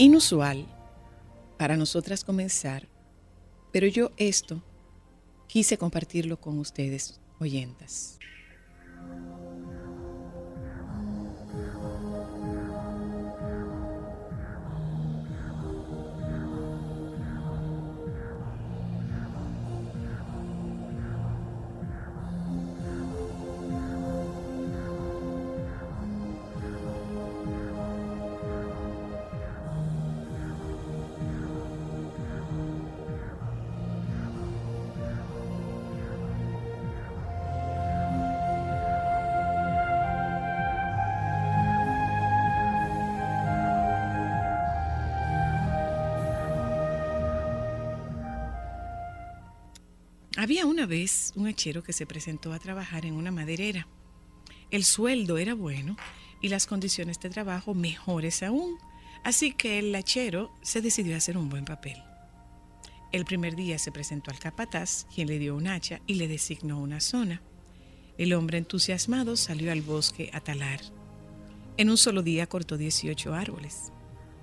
Inusual para nosotras comenzar, pero yo esto quise compartirlo con ustedes, oyentas. Una vez un hachero que se presentó a trabajar en una maderera. El sueldo era bueno y las condiciones de trabajo mejores aún, así que el hachero se decidió a hacer un buen papel. El primer día se presentó al capataz, quien le dio un hacha y le designó una zona. El hombre entusiasmado salió al bosque a talar. En un solo día cortó 18 árboles.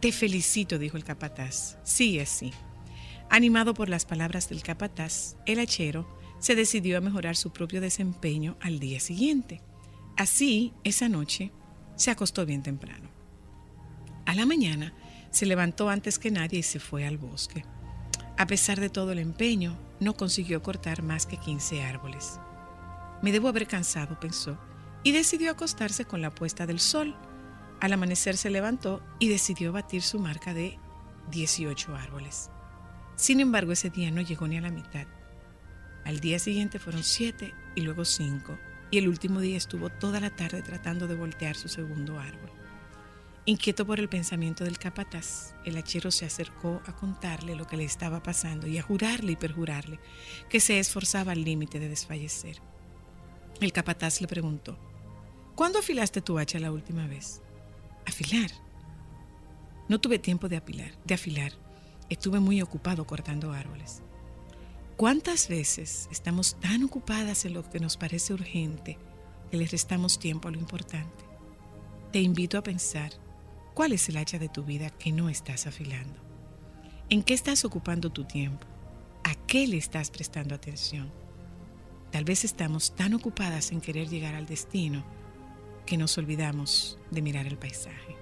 Te felicito, dijo el capataz. Sí, es sí. Animado por las palabras del capataz, el hachero se decidió a mejorar su propio desempeño al día siguiente. Así, esa noche, se acostó bien temprano. A la mañana, se levantó antes que nadie y se fue al bosque. A pesar de todo el empeño, no consiguió cortar más que 15 árboles. Me debo haber cansado, pensó, y decidió acostarse con la puesta del sol. Al amanecer se levantó y decidió batir su marca de 18 árboles. Sin embargo, ese día no llegó ni a la mitad. Al día siguiente fueron siete y luego cinco, y el último día estuvo toda la tarde tratando de voltear su segundo árbol. Inquieto por el pensamiento del capataz, el hachero se acercó a contarle lo que le estaba pasando y a jurarle y perjurarle que se esforzaba al límite de desfallecer. El capataz le preguntó, ¿Cuándo afilaste tu hacha la última vez? Afilar. No tuve tiempo de afilar, de afilar. Estuve muy ocupado cortando árboles. ¿Cuántas veces estamos tan ocupadas en lo que nos parece urgente que le restamos tiempo a lo importante? Te invito a pensar, ¿cuál es el hacha de tu vida que no estás afilando? ¿En qué estás ocupando tu tiempo? ¿A qué le estás prestando atención? Tal vez estamos tan ocupadas en querer llegar al destino que nos olvidamos de mirar el paisaje.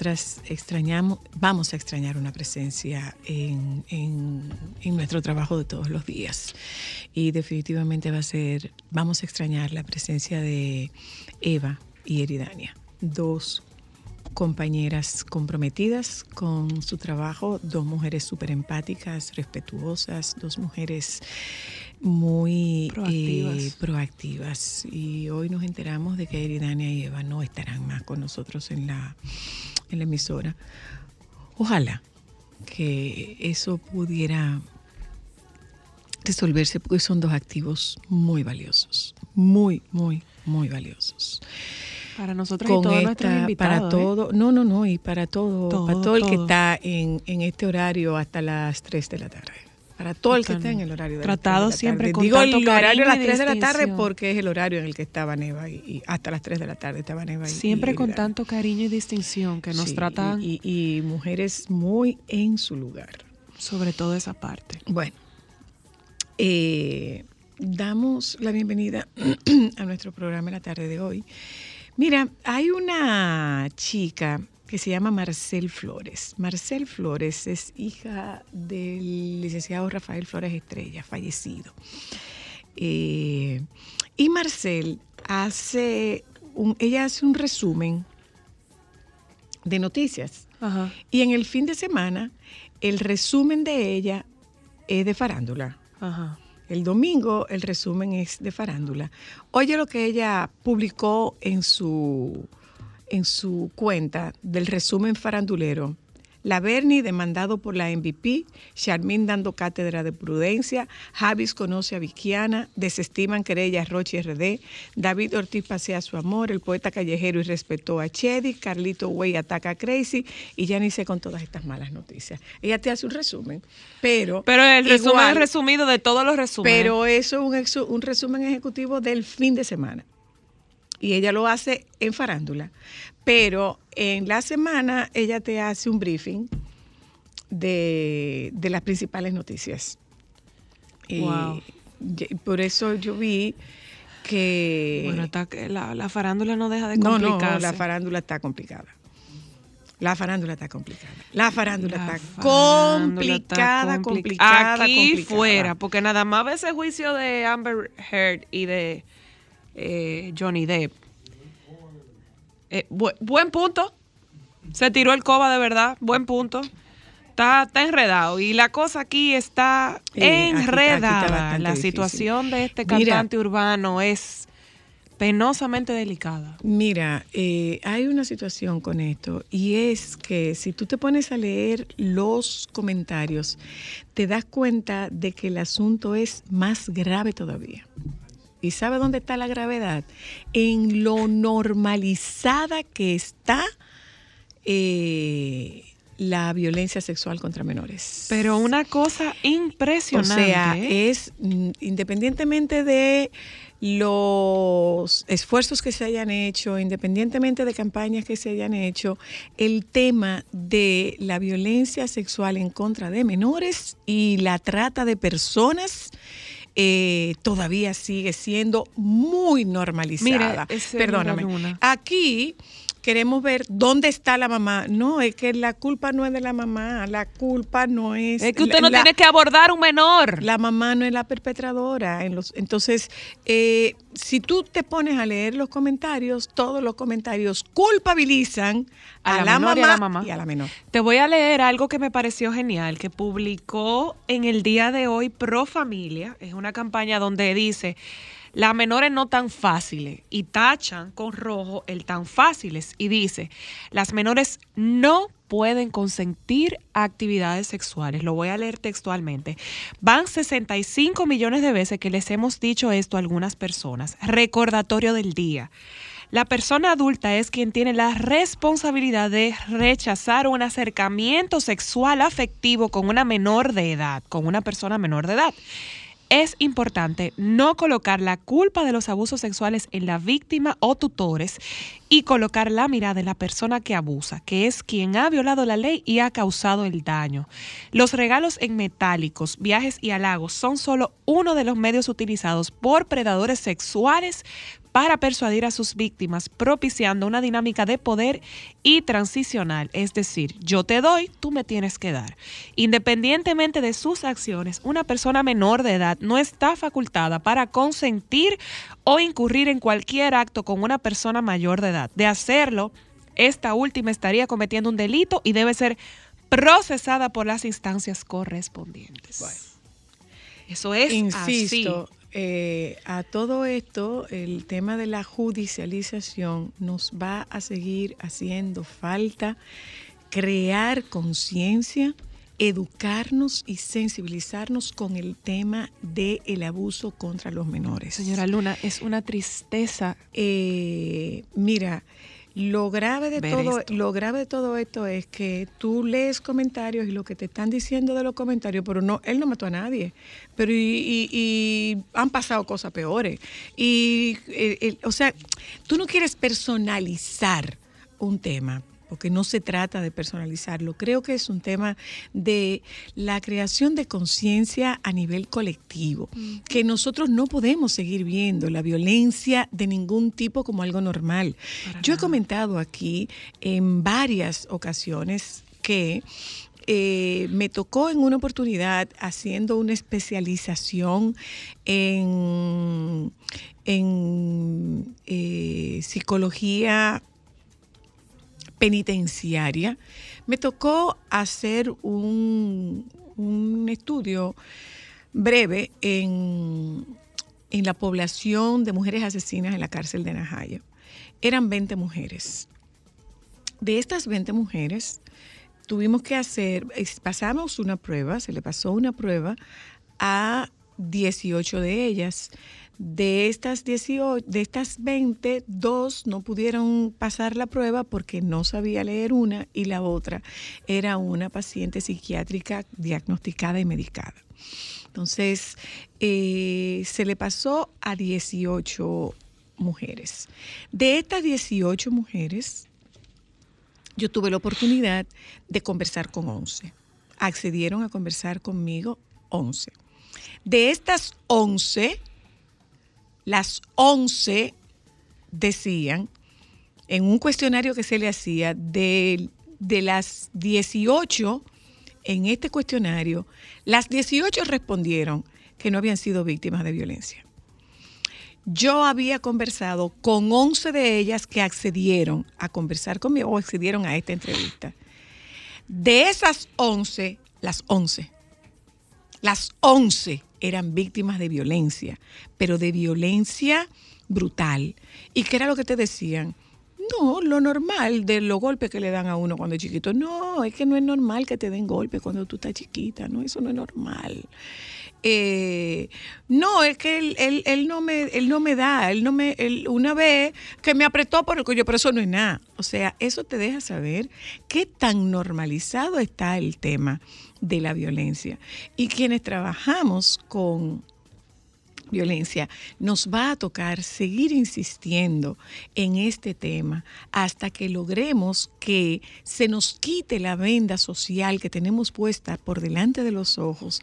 Nosotras extrañamos, vamos a extrañar una presencia en, en- en nuestro trabajo de todos los días. Y definitivamente va a ser, vamos a extrañar la presencia de Eva y Eridania, dos compañeras comprometidas con su trabajo, dos mujeres súper empáticas, respetuosas, dos mujeres muy Proactivas. eh, proactivas. Y hoy nos enteramos de que Eridania y Eva no estarán más con nosotros en la, en la emisora. Ojalá que eso pudiera resolverse porque son dos activos muy valiosos, muy, muy, muy valiosos Para nosotros y con todos nuestros esta, invitados. para ¿eh? todo, no, no, no, y para todo, Todo, para todo el que está en, en este horario hasta las 3 de la tarde. Para todo el que está en el horario de Tratado las 3 de la siempre con Digo el horario de las y 3 de la tarde porque es el horario en el que estaba Neva y, y hasta las 3 de la tarde estaba Neva y Siempre y con tanto cariño y distinción que nos Sí, tratan y mujeres muy en su lugar. sobre todo esa parte. Bueno, eh, damos la bienvenida a nuestro programa en la tarde de hoy. Mira, hay una chica que se llama Marcel Flores. Marcel Flores es hija del licenciado Rafael Flores Estrella, fallecido. Eh, y Marcel hace un, ella hace un resumen de noticias. Ajá. Y en el fin de semana, el resumen de ella es de farándula. Ajá. El domingo el resumen es de farándula. Oye lo que ella publicó en su, en su cuenta del resumen farandulero. La Berni demandado por la MVP, Charmín dando cátedra de prudencia, Javis conoce a Viquiana, desestiman querella Roche RD, David Ortiz pasea su amor, el poeta callejero y respetó a Chedi, Carlito Güey ataca a Crazy y ya ni sé con todas estas malas noticias. Ella te hace un resumen, pero... Pero el resumen igual- es resumido de todos los resúmenes. pero eso es un resumen ejecutivo del fin de semana. Y ella lo hace en farándula. Pero en la semana ella te hace un briefing de, de las principales noticias. Y Wow. por eso yo vi que... bueno, está la, la farándula no deja de no, complicarse. no, la farándula está complicada. La farándula está complicada. La farándula La está farándula complicada, está compli- complicada, Aquí complicada. fuera, porque nada más ve ese juicio de Amber Heard y de eh, Johnny Depp. Eh, bu- buen punto. Se tiró el coba de verdad. Buen punto. Está, está enredado. Y la cosa aquí está Sí, aquí está- aquí está enredada. la difícil. situación de este Mira. cantante urbano es penosamente delicada. Mira, eh, hay una situación con esto y es que si tú te pones a leer los comentarios, te das cuenta de que el asunto es más grave todavía. ¿Y sabe dónde está la gravedad? En lo normalizada que está eh, la violencia sexual contra menores. Pero una cosa O impresionante. sea, ¿eh? es mm, independientemente de los esfuerzos que se hayan hecho, independientemente de campañas que se hayan hecho, el tema de la violencia sexual en contra de menores y la trata de personas eh, todavía sigue siendo muy normalizada. Perdóname. Aquí queremos ver dónde está la mamá. No, es que la culpa no es de la mamá, la culpa no es... Es que usted no la- tiene que abordar un menor. la mamá no es la perpetradora. En los, entonces, eh, si tú te pones a leer los comentarios, todos los comentarios culpabilizan a, la, mamá y a la mamá. y a la menor. Te voy a leer algo que me pareció genial, que publicó en el día de hoy Pro Familia. Es una campaña donde dice, las menores no tan fáciles, y tachan con rojo el tan fáciles, y dice, las menores no pueden consentir actividades sexuales. Lo voy a leer textualmente. Van 65 millones de veces que les hemos dicho esto a algunas personas. Recordatorio del día. La persona adulta es quien tiene la responsabilidad de rechazar un acercamiento sexual afectivo con una menor de edad, con una persona menor de edad. Es importante no colocar la culpa de los abusos sexuales en la víctima o tutores y colocar la mirada de la persona que abusa, que es quien ha violado la ley y ha causado el daño. Los regalos en metálicos, viajes y halagos son solo uno de los medios utilizados por predadores sexuales para persuadir a sus víctimas, propiciando una dinámica de poder y transicional, es decir, yo te doy, tú me tienes que dar. Independientemente de sus acciones, una persona menor de edad no está facultada para consentir o incurrir en cualquier acto con una persona mayor de edad. De hacerlo, esta última estaría cometiendo un delito y debe ser procesada por las instancias correspondientes. Eso es Insisto, así. Eh, a todo esto, el tema de la judicialización nos va a seguir haciendo falta crear conciencia, educarnos y sensibilizarnos con el tema del abuso contra los menores. Señora Luna, es una tristeza. Eh, mira, lo grave de todo, esto. lo grave de todo esto es que tú lees comentarios y lo que te están diciendo de los comentarios, pero no, él no mató a nadie, pero y, y- y han pasado cosas peores. Y, eh, el- o sea, tú no quieres personalizar un tema. Porque no se trata de personalizarlo. Creo que es un tema de la creación de conciencia a nivel colectivo. Que nosotros no podemos seguir viendo la violencia de ningún tipo como algo normal. Para Yo he comentado aquí en varias ocasiones que eh, me tocó en una oportunidad haciendo una especialización en, en eh, psicología penitenciaria, me tocó hacer un, un estudio breve en, en la población de mujeres asesinas en la cárcel de Najayo. Eran 20 mujeres. De estas 20 mujeres, tuvimos que hacer, pasamos una prueba, se le pasó una prueba a 18 de ellas. De estas 18, de estas 20, dos no pudieron pasar la prueba porque no sabía leer una y la otra era una paciente psiquiátrica diagnosticada y medicada. Entonces, eh, se le pasó a 18 mujeres. De estas 18 mujeres, yo tuve la oportunidad de conversar con 11. Accedieron a conversar conmigo 11. De estas 11, las 11 decían en un cuestionario que se le hacía de, de las 18 en este cuestionario, las 18 respondieron que no habían sido víctimas de violencia. Yo había conversado con 11 de ellas que accedieron a conversar conmigo o accedieron a esta entrevista. De esas 11, las 11, las 11 eran víctimas de violencia, pero de violencia brutal. ¿Y qué era lo que te decían? No, lo normal de los golpes que le dan a uno cuando es chiquito. No, es que no es normal que te den golpes cuando tú estás chiquita, no, eso no es normal. Eh, no, es que él, él- él no me, él no me da, él no me, él- una vez que me apretó por el cuello, pero eso no es nada. O sea, eso te deja saber qué tan normalizado está el tema de la violencia. Y quienes trabajamos con violencia, nos va a tocar seguir insistiendo en este tema hasta que logremos que se nos quite la venda social que tenemos puesta por delante de los ojos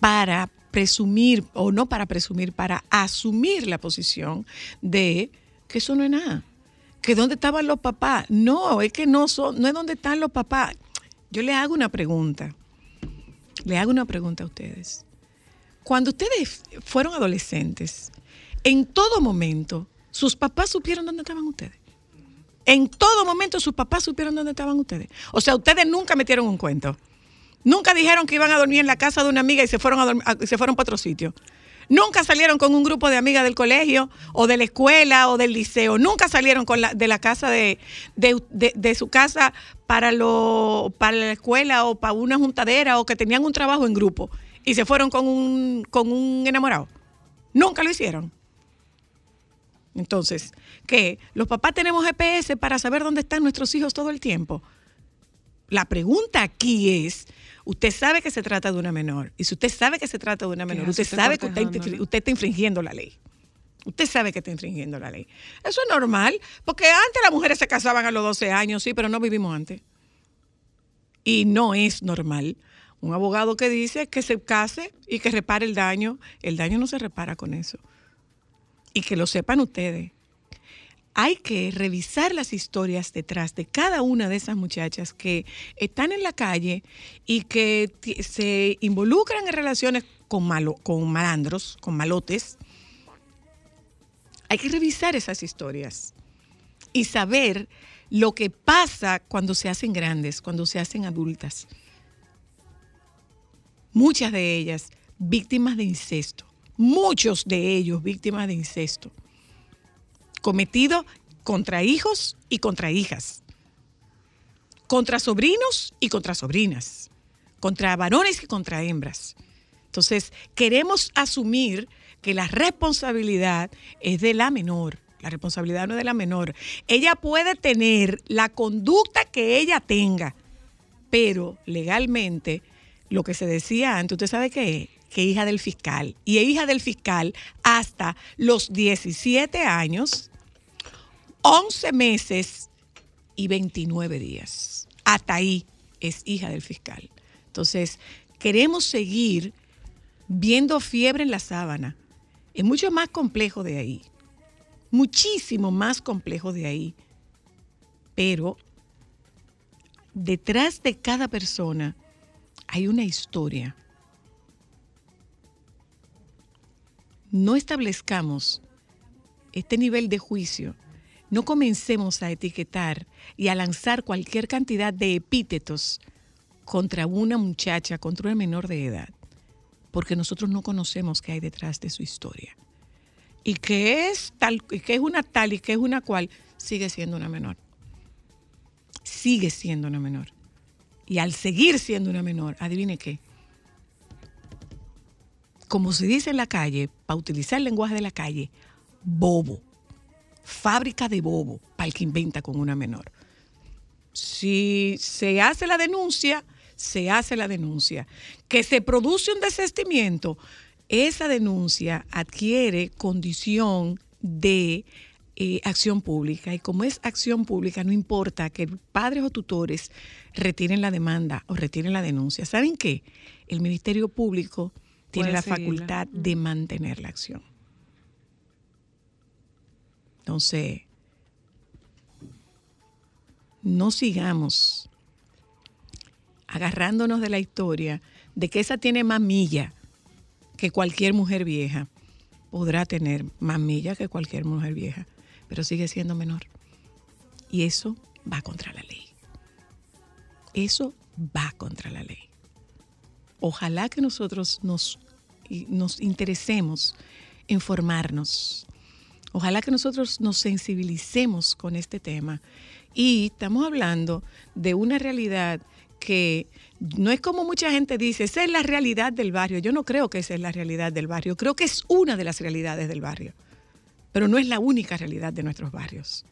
para presumir, o no para presumir, para asumir la posición de que eso no es nada. Que dónde estaban los papás. No, es que no son, no es dónde están los papás. Yo le hago una pregunta. Le hago una pregunta a ustedes. Cuando ustedes fueron adolescentes, en todo momento, sus papás supieron dónde estaban ustedes. En todo momento sus papás supieron dónde estaban ustedes. O sea, ustedes nunca metieron un cuento. Nunca dijeron que iban a dormir en la casa de una amiga y se fueron, a dorm- a- se fueron para otro sitio. Nunca salieron con un grupo de amigas del colegio o de la escuela o del liceo. Nunca salieron de la casa de- de su casa para, lo, para la escuela o para una juntadera o que tenían un trabajo en grupo y se fueron con un, con un enamorado. Nunca lo hicieron. Entonces, ¿qué? ¿Los papás tenemos GPS para saber dónde están nuestros hijos todo el tiempo? La pregunta aquí es, usted sabe que se trata de una menor, y si usted sabe que se trata de una menor, usted sabe que usted, usted está infringiendo la ley. Usted sabe que está infringiendo la ley. Eso es normal, porque antes las mujeres se casaban a los 12 años, sí, pero no vivimos antes. Y no es normal. Un abogado que dice que se case y que repare el daño, el daño no se repara con eso. Y que lo sepan ustedes. Hay que revisar las historias detrás de cada una de esas muchachas que están en la calle y que se involucran en relaciones con, malo, con malandros, con malotes. Hay que revisar esas historias y saber lo que pasa cuando se hacen grandes, cuando se hacen adultas. Muchas de ellas víctimas de incesto, muchos de ellos víctimas de incesto, cometido contra hijos y contra hijas, contra sobrinos y contra sobrinas, contra varones y contra hembras. Entonces, queremos asumir que la responsabilidad es de la menor. La responsabilidad no es de la menor. Ella puede tener la conducta que ella tenga, pero legalmente lo que se decía antes, ¿usted sabe qué es? Que hija del fiscal. Y hija del fiscal hasta los 17 años, 11 meses y 29 días. Hasta ahí es hija del fiscal. Entonces, queremos seguir viendo fiebre en la sábana. Es mucho más complejo de ahí. Muchísimo más complejo de ahí. Pero detrás de cada persona hay una historia. No establezcamos este nivel de juicio. No comencemos a etiquetar y a lanzar cualquier cantidad de epítetos contra una muchacha, contra una menor de edad, porque nosotros no conocemos qué hay detrás de su historia. Y que es tal, y que es una tal y que es una cual, sigue siendo una menor. Sigue siendo una menor. Y al seguir siendo una menor, adivine qué. Como se dice en la calle, para utilizar el lenguaje de la calle, bobo. Fábrica de bobo para el que inventa con una menor. Si se hace la denuncia, se hace la denuncia. Que se produce un desestimiento, esa denuncia adquiere condición de eh, acción pública. Y como es acción pública, no importa que padres o tutores retiren la demanda o retiren la denuncia. ¿Saben qué? El Ministerio Público tiene la seguirla. facultad de mantener la acción. Entonces, no sigamos agarrándonos de la historia de que esa tiene más milla que cualquier mujer vieja. Podrá tener más milla que cualquier mujer vieja, pero sigue siendo menor. Y eso va contra la ley. Eso va contra la ley. Ojalá que nosotros nos, nos interesemos en formarnos. Ojalá que nosotros nos sensibilicemos con este tema. Y estamos hablando de una realidad que no es como mucha gente dice, esa es la realidad del barrio. Yo no creo que esa es la realidad del barrio. Creo que es una de las realidades del barrio. Pero no es la única realidad de nuestros barrios.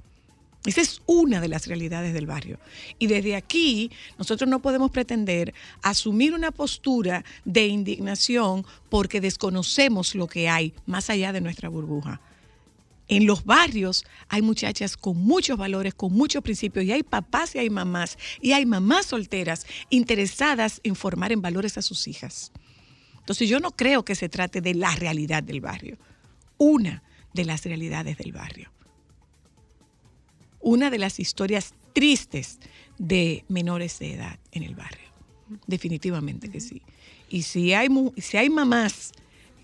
Esa es una de las realidades del barrio. Y desde aquí nosotros no podemos pretender asumir una postura de indignación porque desconocemos lo que hay más allá de nuestra burbuja. En los barrios hay muchachas con muchos valores, con muchos principios, y hay papás y hay mamás, y hay mamás solteras interesadas en formar en valores a sus hijas. Entonces yo no creo que se trate de la realidad del barrio, una de las realidades del barrio. Una de las historias tristes de menores de edad en el barrio. Definitivamente que sí. Y si hay, si hay mamás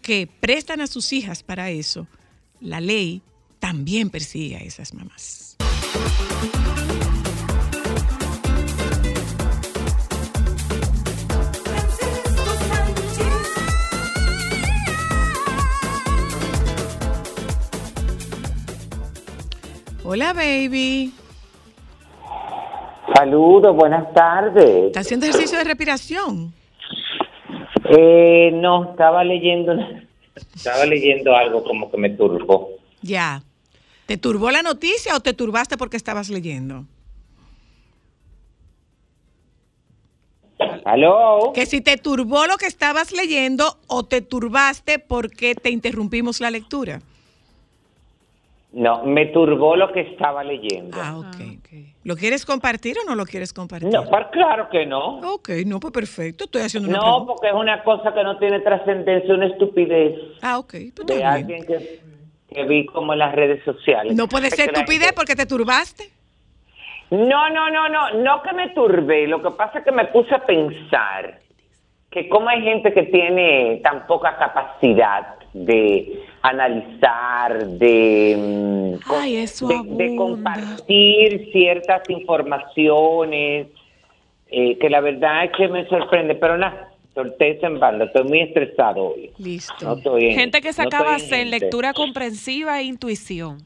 que prestan a sus hijas para eso, la ley también persigue a esas mamás. Hola, baby. Saludos, buenas tardes. ¿Estás haciendo ejercicio de respiración? Eh, no, estaba leyendo, estaba leyendo algo como que me turbó. Ya. ¿Te turbó la noticia o te turbaste porque estabas leyendo? ¿Aló? Que si te turbó lo que estabas leyendo o te turbaste porque te interrumpimos la lectura. No, me turbó lo que estaba leyendo. Ah, ok. ¿Lo quieres compartir o no lo quieres compartir? No, pues claro que no. Ok, no, pues perfecto. Estoy haciendo una No, pregunta. porque es una cosa que no tiene trascendencia, una estupidez Ah, ok. pues de alguien que, que vi como en las redes sociales. No puede ser estupidez porque te turbaste. No, no, no, no, no que me turbé, lo que pasa es que me puse a pensar que como hay gente que tiene tan poca capacidad de analizar, de, mm, Ay, eso de, compartir ciertas informaciones, eh, que la verdad es que me sorprende, pero nada, solté eso en banda, estoy muy estresado hoy. Listo. No estoy en- Gente que no sacaba estoy en lectura comprensiva e intuición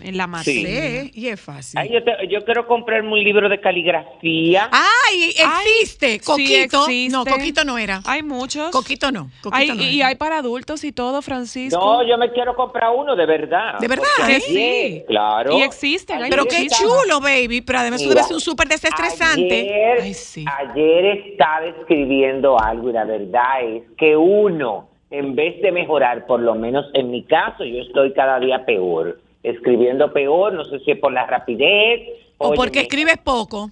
en la Sí. materia. Sí, y es fácil. Ay, yo, te- yo quiero comprarme un libro de caligrafía. ¡Ay! Existe. Ay, sí Coquito. existe. No, Coquito no era. Hay muchos. Coquito no. Coquito Hay- no y era. hay para adultos y todo, Francisco. No, yo me quiero comprar uno de verdad. ¿De verdad? Sí. ayer, claro. Y existen, hay Pero ayer qué chulo, baby. Pero además eso Mira, debe ser un súper desestresante. Ayer, Ay, sí. ayer estaba escribiendo algo y la verdad es que uno, en vez de mejorar, por lo menos en mi caso, yo estoy cada día peor. Escribiendo peor, no sé si es por la rapidez. O óyeme, porque escribes poco.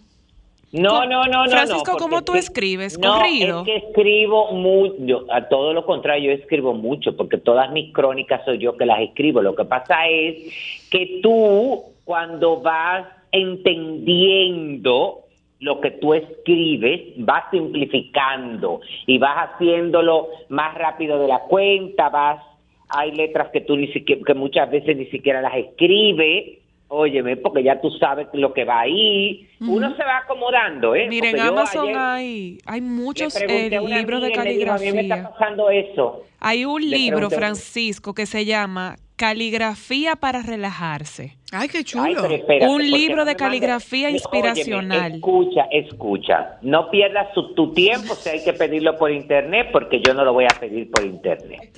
No, no, no, no. Francisco, no, ¿cómo tú escribes? No, ¿Corrido? es que escribo mucho, a todo lo contrario, yo escribo mucho, porque todas mis crónicas soy yo que las escribo. Lo que pasa es que tú, cuando vas entendiendo lo que tú escribes, vas simplificando y vas haciéndolo más rápido de la cuenta, vas, hay letras que tú ni siquiera, que muchas veces ni siquiera las escribes, óyeme, porque ya tú sabes lo que va ahí, uno se va acomodando, ¿eh? Miren, en Amazon hay, hay muchos eh, libros de dijo, A mí me está caligrafía. pasando eso. Hay un Le libro, pregunté- Francisco, que se llama Caligrafía para relajarse. Ay, qué chulo. espérate, Un ¿por qué libro no de caligrafía Óyeme, inspiracional. escucha, escucha. No pierdas su- tu tiempo si hay que pedirlo por internet, porque yo no lo voy a pedir por internet.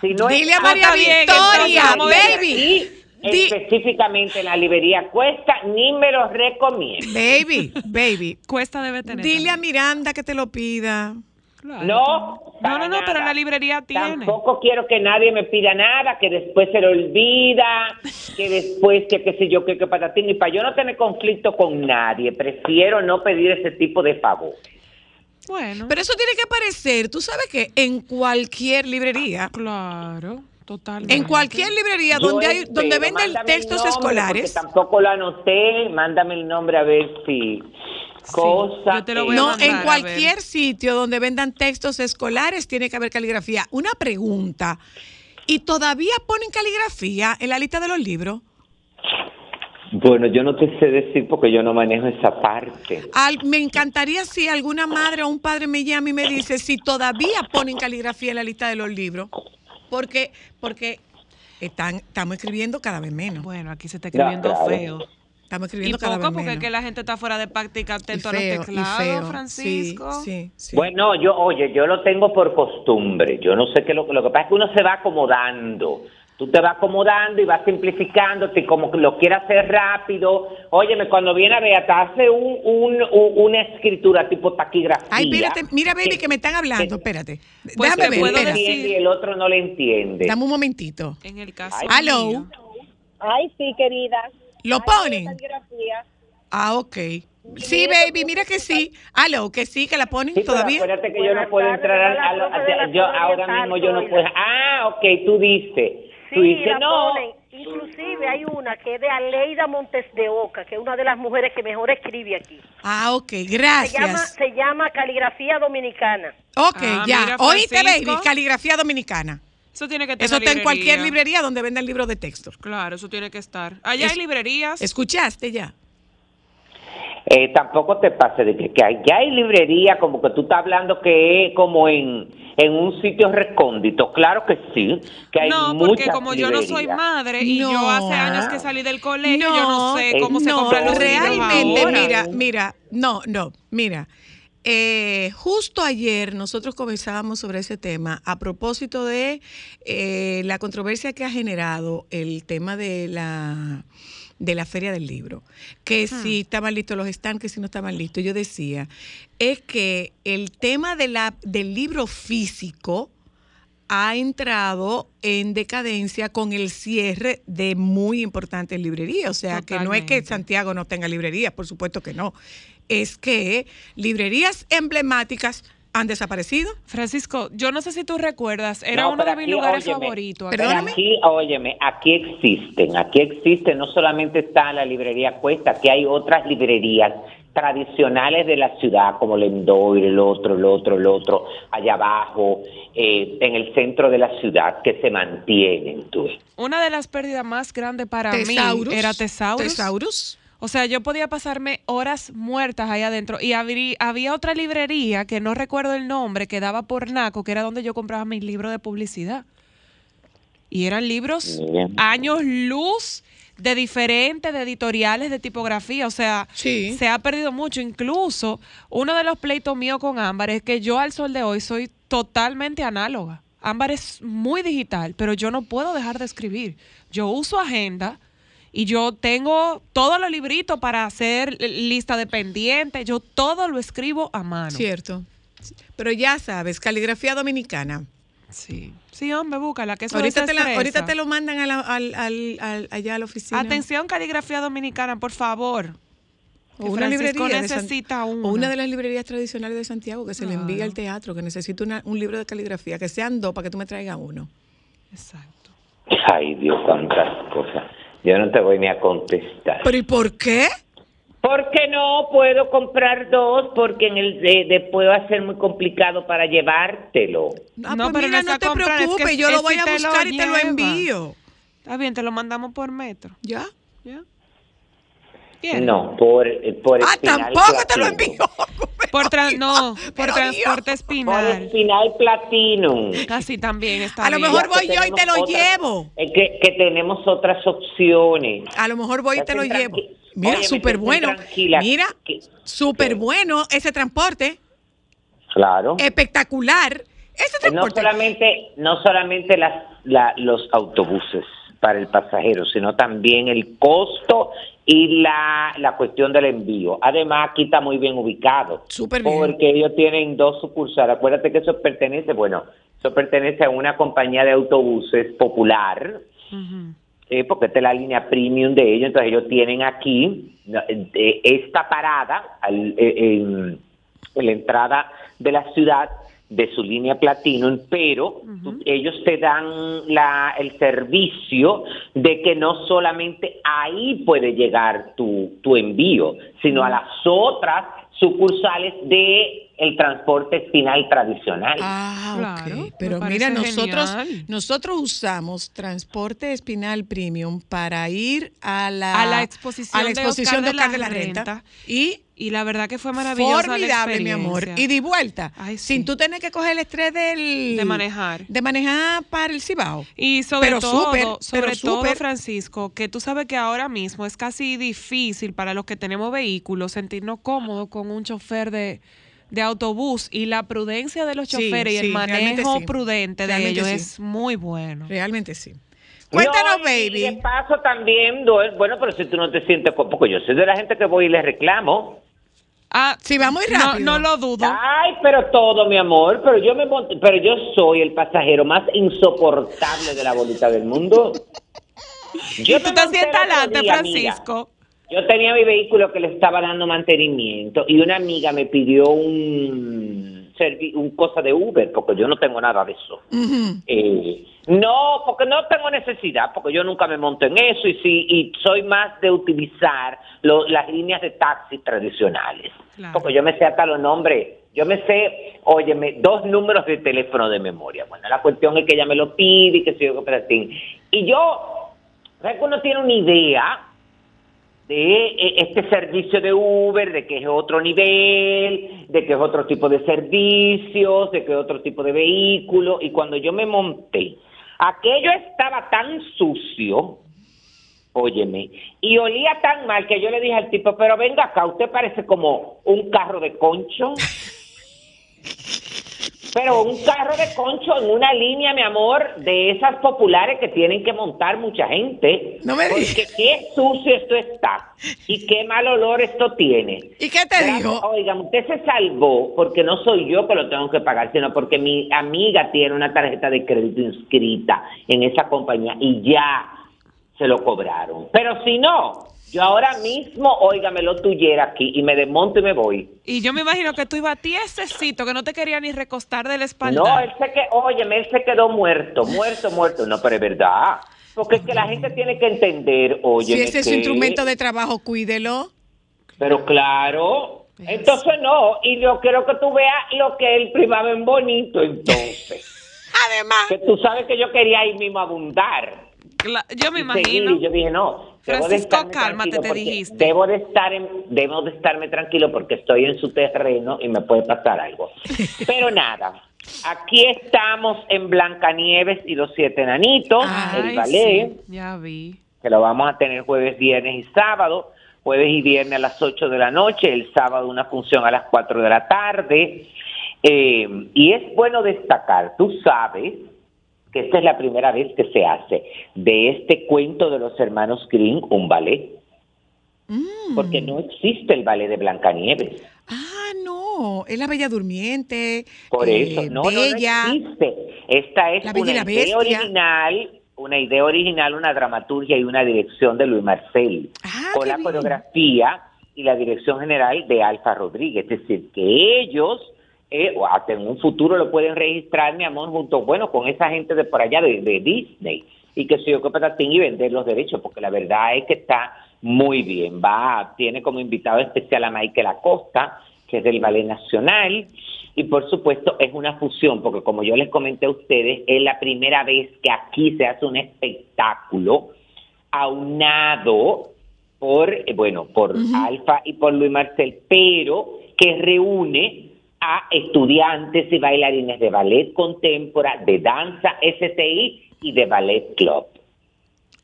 Si no Dile a María Victoria, baby. Di- específicamente en la librería Cuesta, ni me lo recomiendo. Baby, baby. Cuesta debe tener. Dile a. Miranda que te lo pida. Claro. No, No, para no, no, pero en la librería tiene. Tampoco quiero que nadie me pida nada, que después se le olvida, que después que qué sé yo, que, que patatín y para yo no tener conflicto con nadie, prefiero no pedir ese tipo de favor. Bueno, Pero eso tiene que aparecer, tú sabes que en cualquier librería, claro, totalmente. en cualquier librería Yo donde hay, espero, donde venden textos nombre, escolares, tampoco lo anoté, mándame el nombre a ver si cosa. yo te lo voy a no, mandar, en a cualquier sitio donde vendan textos escolares tiene que haber caligrafía. Una pregunta, ¿y todavía ponen caligrafía en la lista de los libros? Bueno, yo no te sé decir porque yo no manejo esa parte. Al- me encantaría si alguna madre o un padre me llama y me dice si todavía ponen caligrafía en la lista de los libros. Porque, porque están, estamos escribiendo cada vez menos. Bueno, aquí se está escribiendo claro. feo. Estamos Y escribiendo cada poco vez porque menos. es que la gente está fuera de práctica Y atento a los teclados, feo. Francisco. Sí, sí, sí. Bueno, yo, oye, yo lo tengo por costumbre. Yo no sé qué lo, lo que pasa es que uno se va acomodando. Tú te vas acomodando y vas simplificándote como que lo quieras hacer rápido. Óyeme, cuando viene a ver, te hace un, un- un- una escritura tipo taquigrafía. Ay, espérate, mira, baby, que me están hablando, que- espérate. Pues Déjame ver, puedo espera. decir- entiende y el otro no le entiende. Dame un momentito. En el caso Ay. Hello. Ay, sí, querida. ¿Lo Ay, ponen? Ah, ok. Sí, baby, mira que sí. Aló, que sí, que la ponen Sí, todavía. acuérdate que yo no Buenas puedo entrar profe de la yo ahora mismo yo no puedo. Ah, ok, tú dices. Sí, la no. ponen. Inclusive hay una que es de Aleida Montes de Oca, que es una de las mujeres que mejor escribe aquí. Ah, ok, Se llama, gracias. se llama Caligrafía Dominicana. Ok, Ah, ya. mira, Oíste, baby, caligrafía dominicana. Eso tiene que estar Eso está en cualquier librería donde vendan libros de texto. Claro, eso tiene que estar. Allá Es- hay librerías. ¿Escuchaste ya? Eh, tampoco te pase de que, que hay- ya hay librería, como que tú estás hablando que es como en, en un sitio recóndito. Claro que sí, que hay no, porque muchas como yo no soy librerías. madre y yo No. hace años que salí del colegio, yo no sé Eh, cómo se no, compran los libros realmente, ahora. mira, mira, no, no, mira. Eh, justo ayer nosotros conversábamos sobre ese tema a propósito de eh, la controversia que ha generado el tema de la de la feria del libro, que si estaban listos los stands, que si no estaban listos. Yo decía, es que el tema de la, del libro físico ha entrado en decadencia con el cierre de muy importantes librerías. O sea, que no es que. Santiago no tenga librerías, por supuesto que no. Es que librerías emblemáticas han desaparecido. Francisco, yo no sé si tú recuerdas, era No, uno de mis aquí, lugares óyeme, favoritos. Pero Perdóname. aquí, óyeme, aquí existen, aquí existen, no solamente está la librería Cuesta, aquí hay otras librerías tradicionales de la ciudad, como Lendoy, el otro, el otro, el otro, allá abajo, eh, en el centro de la ciudad, que se mantienen, tú. Una de las pérdidas más grandes para Tesaurus. mí era Tesaurus. Tesaurus. O sea, yo podía pasarme horas muertas ahí adentro. Y había otra librería que no recuerdo el nombre, que daba por Naco, que era donde yo compraba mis libros de publicidad. Y eran libros Bien. años luz de diferentes, de editoriales, de tipografía. O sea, Sí. se ha perdido mucho. Incluso uno de los pleitos míos con Ámbar es que yo al sol de hoy soy totalmente análoga. Ámbar es muy digital, pero yo no puedo dejar de escribir. Yo uso agenda y yo tengo todos los libritos para hacer lista de pendientes. Yo todo lo escribo a mano. Cierto. Pero ya sabes, caligrafía dominicana. Sí. Sí, hombre, búscala, que eso Ahorita te, la- ahorita te lo mandan a la- al, al- al- allá a la oficina. Atención, caligrafía dominicana, por favor. O que una Francisco librería de San- necesita o una. de las librerías tradicionales de Santiago que se le envía al teatro, que necesita una- un libro de caligrafía, que sean dos para que tú me traigas uno. Exacto. Ay, Dios, cuántas cosas. Yo no te voy ni a contestar. ¿Pero y por qué? Porque no puedo comprar dos, porque en el de, después va a ser muy complicado para llevártelo. Ah, No, pues pero mira, no te comprar, es que preocupes, es- yo lo voy si a buscar y te lo envío. Está bien, te lo mandamos por metro. ¿Ya? ¿Ya? Bien. No, por, por Ah, tampoco te lo envío. Por tra- no, por Pero transporte Dios. Por espinal. Espinal Platinum. Casi también está A lo mejor voy yo y te lo otras- llevo. Es que, que tenemos otras opciones. A lo mejor voy y te lo llevo. Mira, súper bueno. Mira, súper bueno ese transporte. Claro. Espectacular. Ese Eh, No transporte. solamente, no solamente las, la- los autobuses para el pasajero, sino también el costo y la, la cuestión del envío. Además, aquí está muy bien ubicado. Súper bien. Porque ellos tienen dos sucursales. Acuérdate que eso pertenece, bueno, eso pertenece a una compañía de autobuses popular, eh, porque esta es la línea premium de ellos. Entonces, ellos tienen aquí no, eh, esta parada al- eh, en, en la entrada de la ciudad de su línea Platinum, pero ellos te dan la, el servicio de que no solamente ahí puede llegar tu, tu envío, sino a las otras sucursales de el transporte espinal tradicional. Ah, Claro, ok. me Pero mira, nosotros, genial. nosotros usamos transporte espinal premium para ir a la, A la exposición a la de exposición Oscar de Oscar de la la Renta. Renta. Y Y la verdad que fue maravillosa la formidable, mi amor. Y de vuelta, Ay, sí. sin tú tener que coger el estrés del... De manejar. De manejar para el Cibao. Y sobre Pero todo, súper, sobre pero todo, súper. Francisco, que tú sabes que ahora mismo es casi difícil para los que tenemos vehículos sentirnos cómodos con un chofer de, de autobús y la prudencia de los Sí, choferes y el sí, manejo sí. prudente de ellos sí. es muy bueno. Realmente sí. Cuéntanos, No, y- Y de baby. paso también, bueno, pero si tú no te sientes, co- porque yo soy de la gente que voy y le reclamo. Ah, Sí, va muy rápido. no lo dudo. Ay, pero todo, mi amor, pero yo me monté- pero yo soy el pasajero más insoportable de la bolita del mundo. Y tú te sientas adelante, día, Francisco. Yo tenía mi vehículo que le estaba dando mantenimiento y una amiga me pidió un un cosa de Uber porque yo no tengo nada de eso. Eh, no, porque no tengo necesidad, porque yo nunca me monto en eso y sí y soy más de utilizar lo- las líneas de taxi tradicionales. Claro. Porque yo me sé hasta los nombres, yo me sé, óyeme, dos números de teléfono de memoria. Bueno, la cuestión es que ella me lo pide y que se yo que. Y yo, ¿sabes que uno tiene una idea? De eh, este servicio de Uber, de que es otro nivel, de que es otro tipo de servicios, de que es otro tipo de vehículo. Y cuando yo me monté, aquello estaba tan sucio, óyeme, y olía tan mal que yo le dije al tipo, pero venga acá, usted parece como un carro de concho. Pero un carro de concho en una línea, mi amor, de esas populares que tienen que montar mucha gente. No me Porque digas. qué sucio esto está y qué mal olor esto tiene. ¿Y qué te dijo? Oigan, usted se salvó porque no soy yo que lo tengo que pagar, sino porque mi amiga tiene una tarjeta de crédito inscrita en esa compañía y ya se lo cobraron. Pero si no, yo ahora mismo, oiga, me lo tuyera aquí y me desmonto y me voy. Y yo me imagino que tú ibas tiesecito, que no te quería ni recostar de la espalda. No, él se quedó, óyeme, él se quedó muerto, muerto, muerto. No, pero es verdad. Porque es que la gente tiene que entender, oye. Si ese es su instrumento de trabajo, cuídelo. Pero claro, entonces no. Y yo quiero que tú veas lo que él primaba en bonito, entonces. Además, que tú sabes que yo quería ahí mismo abundar. Cla- Yo me seguir, imagino. y yo dije, no. Debo de Francisco, cálmate, tranquilo te dijiste. Debo de, estar en, debo de estarme tranquilo porque estoy en su terreno y me puede pasar algo. Pero nada, aquí estamos en Blancanieves y los siete enanitos, Ay, el ballet, sí, ya vi. que lo vamos a tener jueves, viernes y sábado. Jueves y viernes a las 8 de la noche, el sábado una función a las 4 de la tarde. Eh, y es bueno destacar, tú sabes que esta es la primera vez que se hace de este cuento de los hermanos Grimm un ballet. Porque no existe el ballet de Blancanieves. ah, no, es la Bella Durmiente. Por eh, eso, no, no, existe. Esta es La una idea Bestia. original, una idea original, una dramaturgia y una dirección de Luis Marcel, Ah, con la bien. coreografía y la dirección general de Alfa Rodríguez. Es decir, que ellos, eh, o hasta en un futuro lo pueden registrar, mi amor, junto, bueno, con esa gente de por allá de, de Disney. Y que se yo que patatín y vender los derechos, porque la verdad es que está muy bien. Va, tiene como invitado especial a Michael Acosta, que es del Ballet Nacional, y por supuesto es una fusión, porque como yo les comenté a ustedes, es la primera vez que aquí se hace un espectáculo aunado por, eh, bueno, por Alfa y por Luis Marcel, pero que reúne a estudiantes y bailarines de ballet contemporáneo, de danza STI y de ballet club.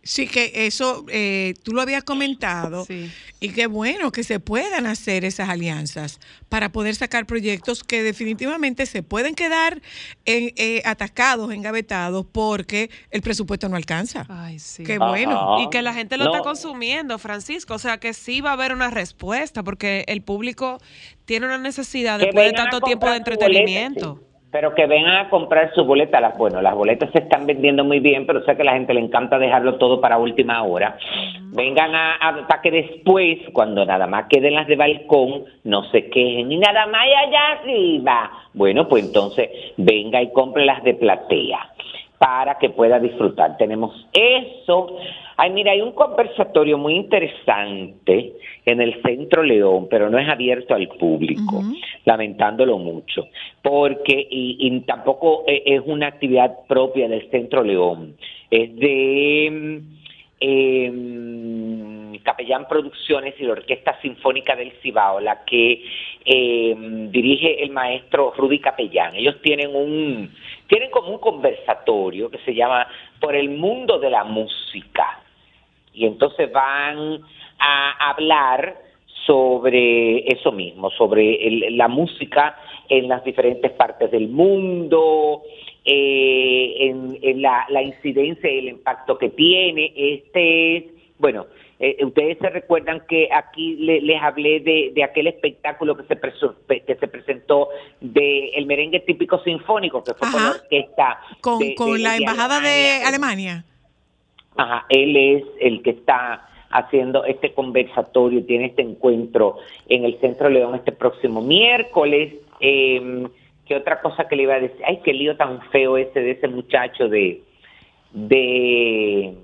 Sí, que eso eh, tú lo habías comentado Sí. y qué bueno que se puedan hacer esas alianzas para poder sacar proyectos que definitivamente se pueden quedar en, eh, atacados, engavetados, porque el presupuesto no alcanza. Ay, sí. Qué bueno. Y que la gente lo No. está consumiendo, Francisco. O sea, que sí va a haber una respuesta, porque el público tiene una necesidad Que después de tanto tiempo de boleta, entretenimiento. sí. Pero que vengan a comprar su boleta. Las, bueno, las boletas se están vendiendo muy bien, pero sé que a la gente le encanta dejarlo todo para última hora. Vengan a, a- para que después, cuando nada más queden las de balcón, no se quejen y nada más allá arriba. Bueno, pues entonces venga y compre las de platea para que pueda disfrutar. Tenemos eso. Ay, mira, hay un conversatorio muy interesante en el Centro León, pero no es abierto al público, lamentándolo mucho, porque y, y tampoco eh, es una actividad propia del Centro León, es de mm, eh, Capellán Producciones y la Orquesta Sinfónica del Cibao, la que eh, dirige el maestro Rudy Capellán. Ellos tienen un tienen como un conversatorio que se llama Por el mundo de la música. Y entonces van a hablar sobre eso mismo, sobre el- la música en las diferentes partes del mundo, eh, en, en la, la incidencia y el impacto que tiene. Este es, bueno, eh, ustedes se recuerdan que aquí le- les hablé de, de aquel espectáculo que se, preso- que se presentó de el merengue típico sinfónico, que fue con la orquesta. Con, de- con de- la embajada de Alemania. Ajá, él es el que está haciendo este conversatorio, tiene este encuentro en el Centro León este próximo miércoles. Eh, ¿Qué otra cosa que le iba a decir? Ay, qué lío tan feo ese de ese muchacho de, de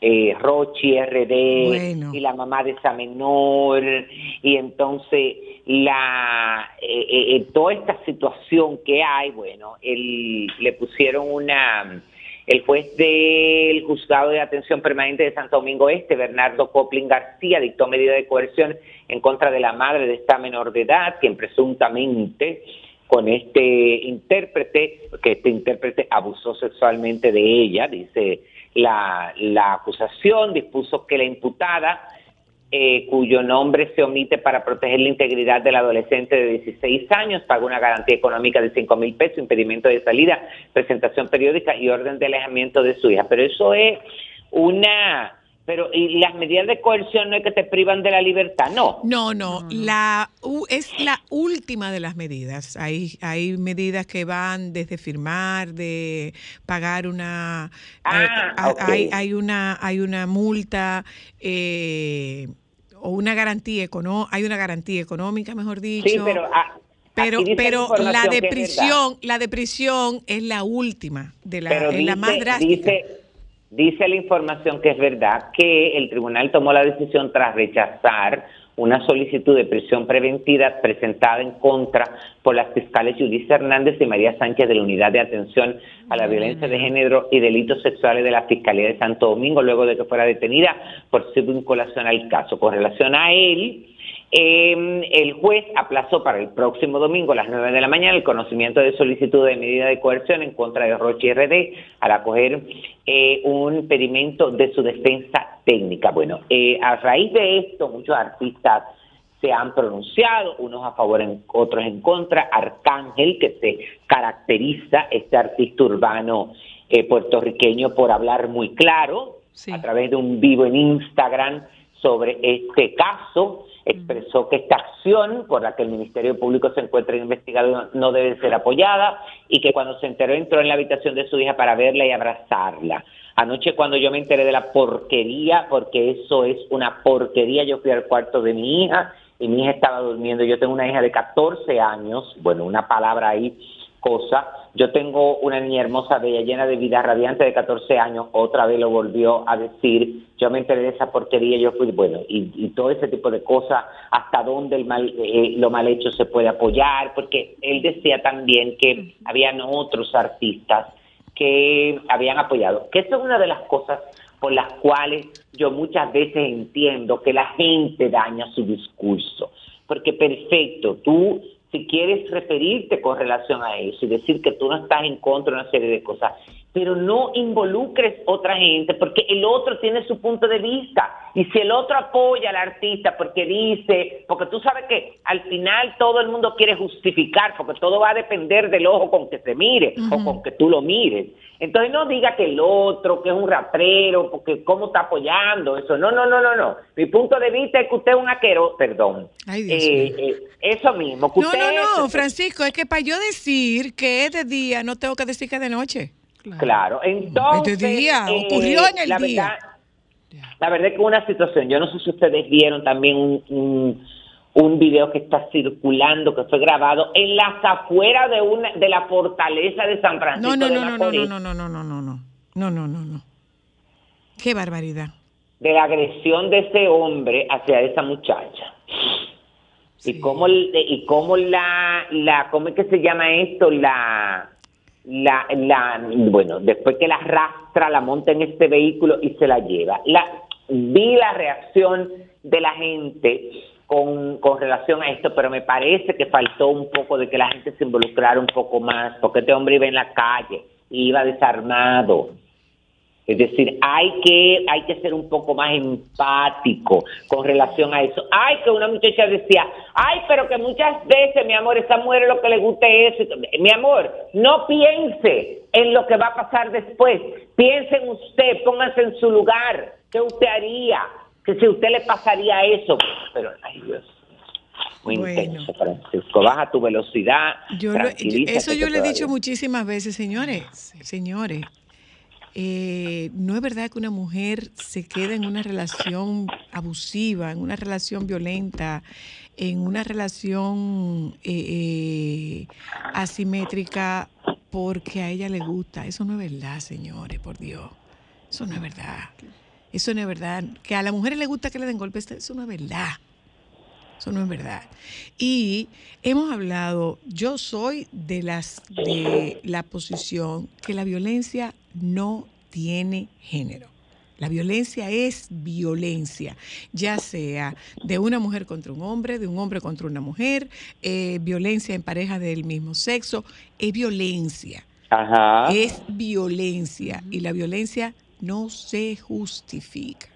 eh, Rochi RD Bueno. y la mamá de esa menor y entonces la eh, eh, eh, toda esta situación que hay bueno él, le pusieron una el juez del juzgado de atención permanente de Santo Domingo Este Bernardo Coplin García dictó medida de coerción en contra de la madre de esta menor de edad quien presuntamente con este intérprete, que este intérprete abusó sexualmente de ella, dice la, acusación, dispuso que la imputada, eh, cuyo nombre se omite para proteger la integridad del adolescente de 16 años, pagó una garantía económica de 5 mil pesos, impedimento de salida, presentación periódica y orden de alejamiento de su hija. Pero eso es una... Pero, ¿y las medidas de coerción no es que te privan de la libertad? No. No, no, la es la última de las medidas. Hay, hay medidas que van desde firmar, de pagar una, eh, Ah, a- ok. hay, hay una, hay una multa eh, o una garantía económica, hay una garantía económica, mejor dicho. Sí, pero... ah, pero, pero la de prisión, la de prisión es la última, de la, Pero es la más drástica. Dice, dice la información que es verdad que el tribunal tomó la decisión tras rechazar una solicitud de prisión preventiva presentada en contra por las fiscales Judice Hernández y María Sánchez de la Unidad de Atención a la Violencia de Género y Delitos Sexuales de la Fiscalía de Santo Domingo, luego de que fuera detenida por su vinculación al caso. Con relación a él, eh, el juez aplazó para el próximo domingo a las 9 de la mañana el conocimiento de solicitud de medida de coerción en contra de Roche RD al acoger eh, un pedimento de su defensa técnica. Bueno, eh, a raíz de esto, muchos artistas se han pronunciado, unos a favor, en, otros en contra. Arcángel, que se caracteriza, este artista urbano eh, puertorriqueño, por hablar muy claro, Sí. a través de un vivo en Instagram sobre este caso, expresó que esta acción por la que el Ministerio Público se encuentra investigado no debe ser apoyada y que cuando se enteró entró en la habitación de su hija para verla y abrazarla. Anoche cuando yo me enteré de la porquería, porque eso es una porquería, yo fui al cuarto de mi hija y mi hija estaba durmiendo. Yo tengo una hija de 14 años, bueno, una palabra ahí, cosa. Yo tengo una niña hermosa, bella, llena de vida, radiante de 14 años, otra vez lo volvió a decir. Yo me enteré de esa porquería, yo fui, bueno, y, y todo ese tipo de cosas, hasta dónde el mal, eh, lo mal hecho se puede apoyar, porque él decía también que habían otros artistas que habían apoyado. Que esa es una de las cosas por las cuales yo muchas veces entiendo que la gente daña su discurso. Porque perfecto, tú si quieres referirte con relación a eso y decir que tú no estás en contra de una serie de cosas, pero no involucres otra gente porque el otro tiene su punto de vista y si el otro apoya al artista porque dice, porque tú sabes que al final todo el mundo quiere justificar porque todo va a depender del ojo con que se mire o con que tú lo mires. Entonces no diga que el otro, que es un ratrero, porque cómo está apoyando eso. No, no, no, no, no. Mi punto de vista es que usted es un aquero, perdón. Ay, Dios Eh, eh, eso mismo. Que No, usted no, no, es- Francisco, es que para yo decir que es de día, no tengo que decir que es de noche. Claro, entonces... Este día, eh, ocurrió en el la día. Verdad, la verdad es que una situación, yo no sé si ustedes vieron también un, un, un video que está circulando, que fue grabado en las afueras de una de la fortaleza de San Francisco No, no, no, no, no, no, no, no, no, no, no, no, no, no, no. Qué barbaridad. de la agresión de ese hombre hacia esa muchacha. Y cómo, y cómo la, la, ¿cómo es que se llama esto? La, la, la, bueno, después que la arrastra, la monta en este vehículo y se la lleva. La, vi la reacción de la gente con, con relación a esto, pero me parece que faltó un poco de que la gente se involucrara un poco más, porque este hombre iba en la calle, iba desarmado. Es decir, hay que, hay que ser un poco más empático con relación a eso. Ay, que una muchacha decía, ay, pero que muchas veces, mi amor, esa mujer lo que le gusta es eso. Mi amor, no piense en lo que va a pasar después. Piense en usted, póngase en su lugar. ¿Qué usted haría? Que si usted le pasaría eso. Pero, ay, Dios. Muy Bueno. intenso, Francisco. Baja tu velocidad. Yo lo- eso yo le he dicho muchísimas veces, señores, señores. Eh, no es verdad que una mujer se queda en una relación abusiva, en una relación violenta, en una relación eh, eh, asimétrica porque a ella le gusta. Eso no es verdad, señores, por Dios. Eso no es verdad. Eso no es verdad. Que a las mujeres le gusta que le den golpes, eso no es verdad. Eso no es verdad. Y hemos hablado, yo soy de las de la posición que la violencia no tiene género. La violencia es violencia, ya sea de una mujer contra un hombre, de un hombre contra una mujer, eh, violencia en pareja del mismo sexo, es violencia, Ajá. es violencia y la violencia no se justifica.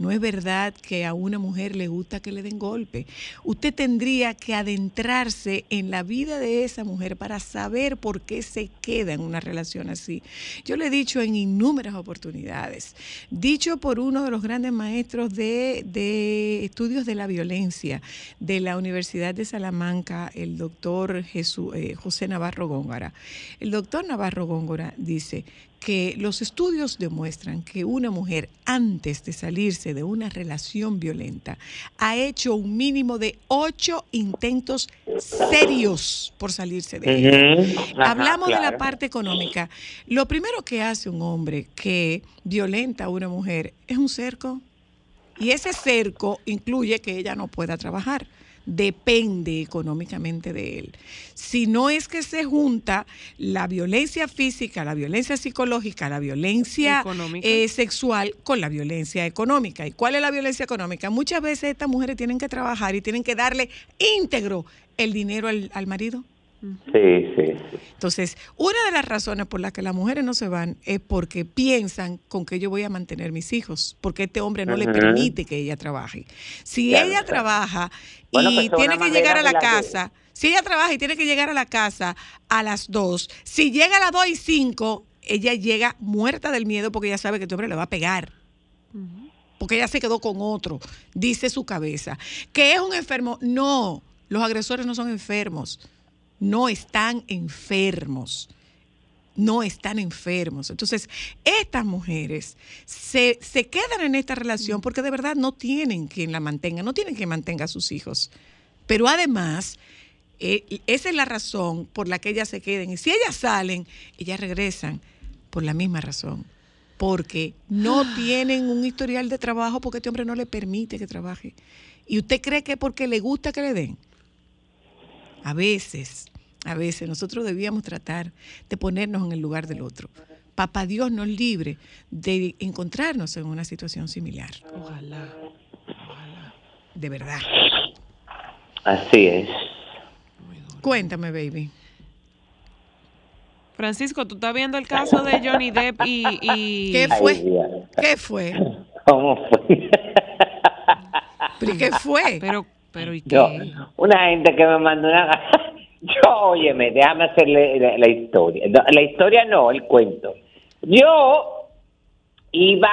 No es verdad que a una mujer le gusta que le den golpe. Usted tendría que adentrarse en la vida de esa mujer para saber por qué se queda en una relación así. Yo le he dicho en innúmeras oportunidades, dicho por uno de los grandes maestros de, estudios de la violencia de la Universidad de Salamanca, el doctor Jesús, eh, José Navarro Góngora. El doctor Navarro Góngora dice que los estudios demuestran que una mujer antes de salirse de una relación violenta ha hecho un mínimo de ocho intentos serios por salirse de ella. Ajá, Hablamos de la parte económica. Lo primero que hace un hombre que violenta a una mujer es un cerco. Y ese cerco incluye que ella no pueda trabajar. Depende económicamente de él. Si no es que se junta la violencia física, la violencia psicológica, la violencia eh, sexual con la violencia económica. ¿Y cuál es la violencia económica? Muchas veces estas mujeres tienen que trabajar y tienen que darle íntegro el dinero al- al marido. Sí, sí, sí. Entonces, una de las razones por las que las mujeres no se van es porque piensan con que yo voy a mantener mis hijos, porque este hombre no le permite que ella trabaje. Si Claro, ella trabaja Bueno, y pues, es tiene que llegar a la casa, si ella trabaja y tiene que llegar a la casa a las 2, si llega a las 2 y 5, ella llega muerta del miedo porque ella sabe que este hombre le va a pegar porque ella se quedó con otro, dice su cabeza. ¿Que es un enfermo? No, los agresores no son enfermos, no están enfermos. No están enfermos. Entonces, estas mujeres se, se quedan en esta relación porque de verdad no tienen quien la mantenga, no tienen quien mantenga a sus hijos. Pero además, eh, esa es la razón por la que ellas se queden. Y si ellas salen, ellas regresan por la misma razón. Porque no tienen un historial de trabajo porque este hombre no le permite que trabaje. ¿Y usted cree que porque le gusta que le den? A veces, a veces nosotros debíamos tratar de ponernos en el lugar del otro. Papá Dios nos libre de encontrarnos en una situación similar. Ojalá. De verdad. Así es. Cuéntame, baby. Francisco, tú estás viendo el caso de Johnny Depp y... y- ¿Qué fue? ¿Qué fue? ¿Cómo fue? ¿Pero qué fue? Pero, pero, ¿y qué? Yo, una gente que me mandó una... Yo, óyeme, déjame hacerle la, la historia. No, la historia no, el cuento. Yo iba...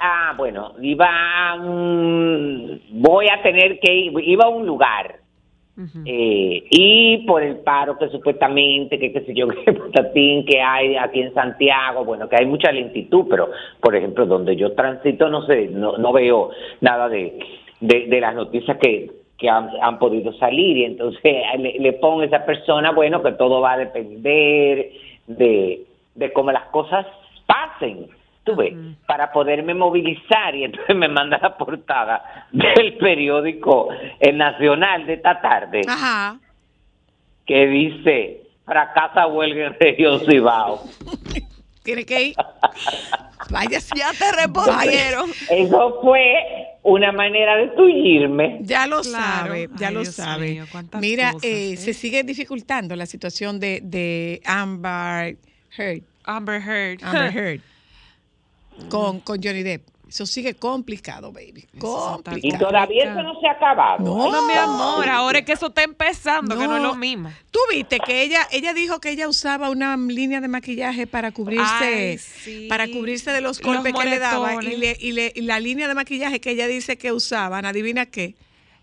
Ah, bueno, iba... mm, voy a tener que ir... Iba a un lugar. Eh, y por el paro que supuestamente, que qué sé yo, que patatín que hay aquí en Santiago, bueno, que hay mucha lentitud, pero por ejemplo, donde yo transito, no sé, no, no veo nada de, de, de las noticias que, que han, han podido salir, y entonces le, le pongo a esa persona, bueno, que todo va a depender de, de cómo las cosas pasen. Tú ves, para poderme movilizar y entonces me manda la portada del periódico El Nacional de esta tarde Ajá. que dice fracasa huelga en región Cibao. Tiene que ir. Váyase. Ya te respondieron. Eso fue una manera de tullirme. Ya lo Claro. sabe, ya Ay, lo Dios sabe. mío, Mira, cosas, eh, ¿eh? se sigue dificultando la situación de, de Amber Heard, Amber Heard. Amber Heard con, con Johnny Depp. Eso sigue complicado, baby. Y Complicado. todavía eso no se ha acabado. No. No, mi amor, ahora es que eso está empezando, que no es No. lo mismo. Tú viste que ella, ella dijo que ella usaba una línea de maquillaje para cubrirse, Ay, sí. para cubrirse de los Los golpes que le daba y, le- y le- y la línea de maquillaje que ella dice que usaban, adivina qué,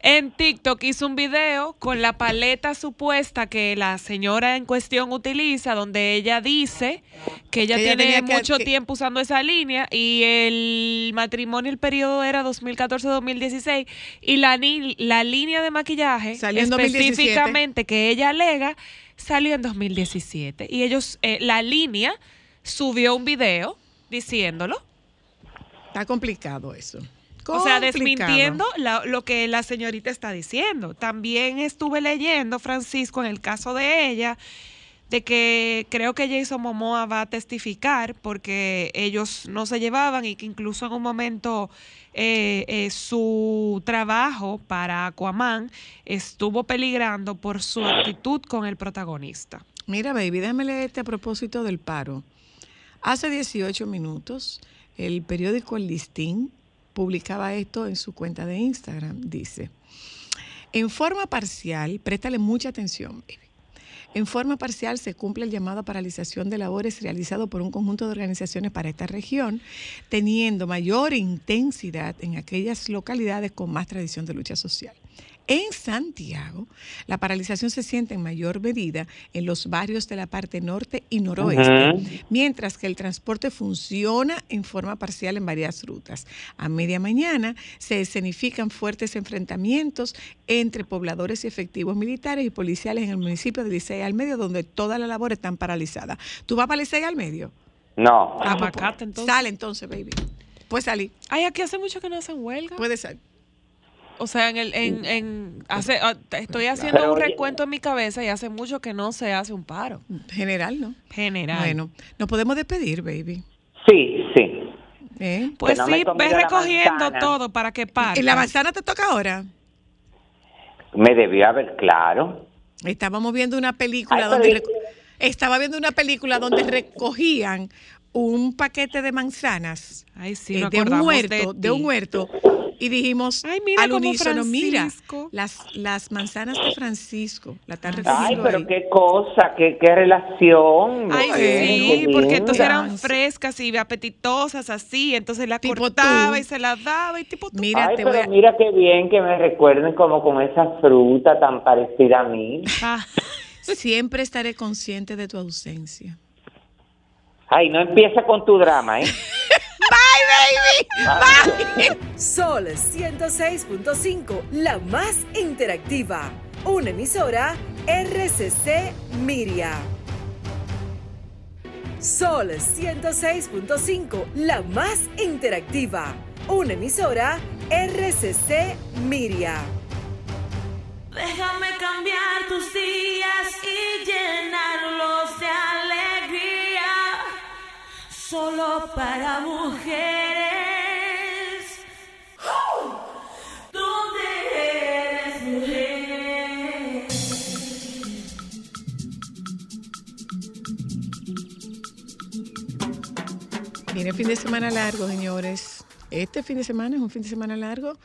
en TikTok hizo un video con la paleta supuesta que la señora en cuestión utiliza, donde ella dice que ella tiene mucho que- tiempo usando esa línea y el matrimonio, el periodo era 2014-2016 y la, ni- la línea de maquillaje Salió en 2017. específicamente que ella alega salió en 2017 y ellos, eh, la línea subió un video diciéndolo. Está complicado eso. O sea, desmintiendo la- lo que la señorita está diciendo. También estuve leyendo, Francisco, en el caso de ella, de que creo que Jason Momoa va a testificar porque ellos no se llevaban y que incluso en un momento eh, eh, su trabajo para Aquaman estuvo peligrando por su actitud con el protagonista. Mira, baby, déjame leerte a propósito del paro. Hace 18 minutos, el periódico El Listín publicaba esto en su cuenta de Instagram. Dice, en forma parcial, préstale mucha atención, baby. En forma parcial se cumple el llamado a paralización de labores realizado por un conjunto de organizaciones para esta región, teniendo mayor intensidad en aquellas localidades con más tradición de lucha social. En Santiago, la paralización se siente en mayor medida en los barrios de la parte norte y noroeste, mientras que el transporte funciona en forma parcial en varias rutas. A media mañana se escenifican fuertes enfrentamientos entre pobladores y efectivos militares y policiales en el municipio de Licey al Medio, donde todas las labores están paralizadas. ¿Tú vas para Licey al Medio? No. Ah, pues, Macate, entonces. Sale entonces, baby. Puedes salir, Ay, aquí hace mucho que no hacen huelga. puedes salir. O sea, en el, en, en hace, ah, estoy haciendo un recuento en mi cabeza y hace mucho que no se hace un paro General, ¿no? general. Bueno, nos podemos despedir, baby. Sí, sí. ¿Eh? pues no sí, he ve comido la recogiendo manzana. todo para que pare. ¿Y la manzana te toca ahora? Me debió haber claro. Estábamos viendo una película Ay, donde estaba viendo una película donde recogían un paquete de manzanas Ay, sí, eh, de un huerto, de de, un huerto y dijimos Ay, mira al unísono, mira, las las manzanas de Francisco, la están Ay, pero ahí. qué cosa, qué, qué relación. Ay, mujer, sí, qué porque entonces linda. eran frescas y apetitosas así, entonces la Tipo cortaba tú. y se las daba y tipo tú. Mira, Ay, te pero voy a- mira qué bien que me recuerden como con esa fruta tan parecida a mí. Ah, siempre estaré consciente de tu ausencia. Ay, no empieza con tu drama, ¿eh? Sol 106.5, la más interactiva. Una emisora RCC Miria. Sol 106.5, la más interactiva. Una emisora RCC Miria. Déjame cambiar tus días y llenarlos de alegría. Solo para mujeres. ¿Dónde eres mujer? Viene fin de semana largo, señores. Este fin de semana es un fin de semana largo.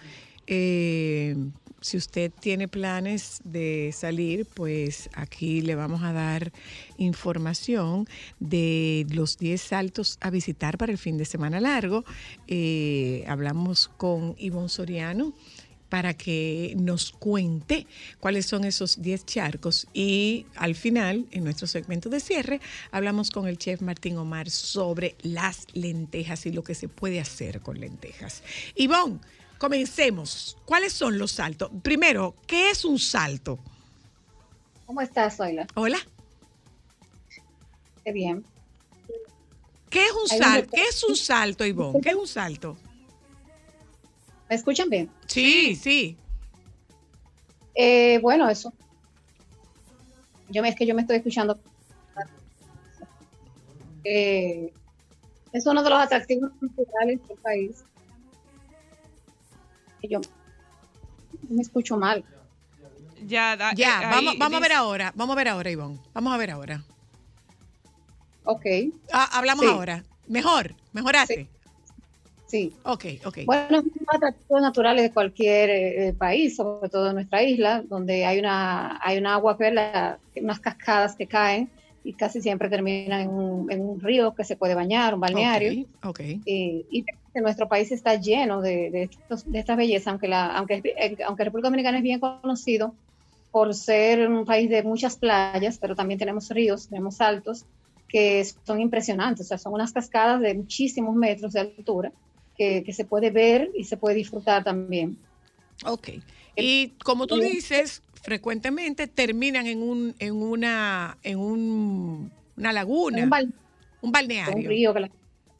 Eh, si usted tiene planes de salir, pues aquí le vamos a dar información de los 10 saltos a visitar para el fin de semana largo. Eh, hablamos con Ivonne Soriano para que nos cuente cuáles son esos 10 charcos y al final, en nuestro segmento de cierre, hablamos con el chef Martín Omar sobre las lentejas y lo que se puede hacer con lentejas. Ivonne, comencemos. ¿Cuáles son los saltos? Primero, ¿qué es un salto? ¿Cómo estás, Zoila? Hola. Qué bien. ¿Qué es un salto? ¿Qué es un salto, Ivonne? ¿Qué es un salto? ¿Me escuchan bien? Sí, sí. Eh, bueno, eso. Yo me, es que yo me estoy escuchando. Eh, es uno de los atractivos culturales del país. Y yo me escucho mal. ya, da- Ya, eh, vamos, vamos a ver ahora. Vamos a ver ahora, Ivonne. Vamos a ver ahora. Ok, Ah, hablamos Sí. ahora. Mejor, mejoraste. sí. Ok, ok. Bueno, es de atractivos naturales de cualquier eh, país, sobre todo en nuestra isla, donde hay una, hay una agua que la- unas cascadas que caen y casi siempre terminan en un, en un río que se puede bañar, un balneario. Ok, ok. Eh, y nuestro país está lleno de, de, estos- de esta belleza, aunque, la, aunque, eh, aunque República Dominicana es bien conocido por ser un país de muchas playas, pero también tenemos ríos, tenemos saltos que son impresionantes, o sea, son unas cascadas de muchísimos metros de altura que, que se puede ver y se puede disfrutar también. Ok. Y como tú dices, frecuentemente terminan en un, en una, en un, una laguna, Un, bal- un un balneario. río que la,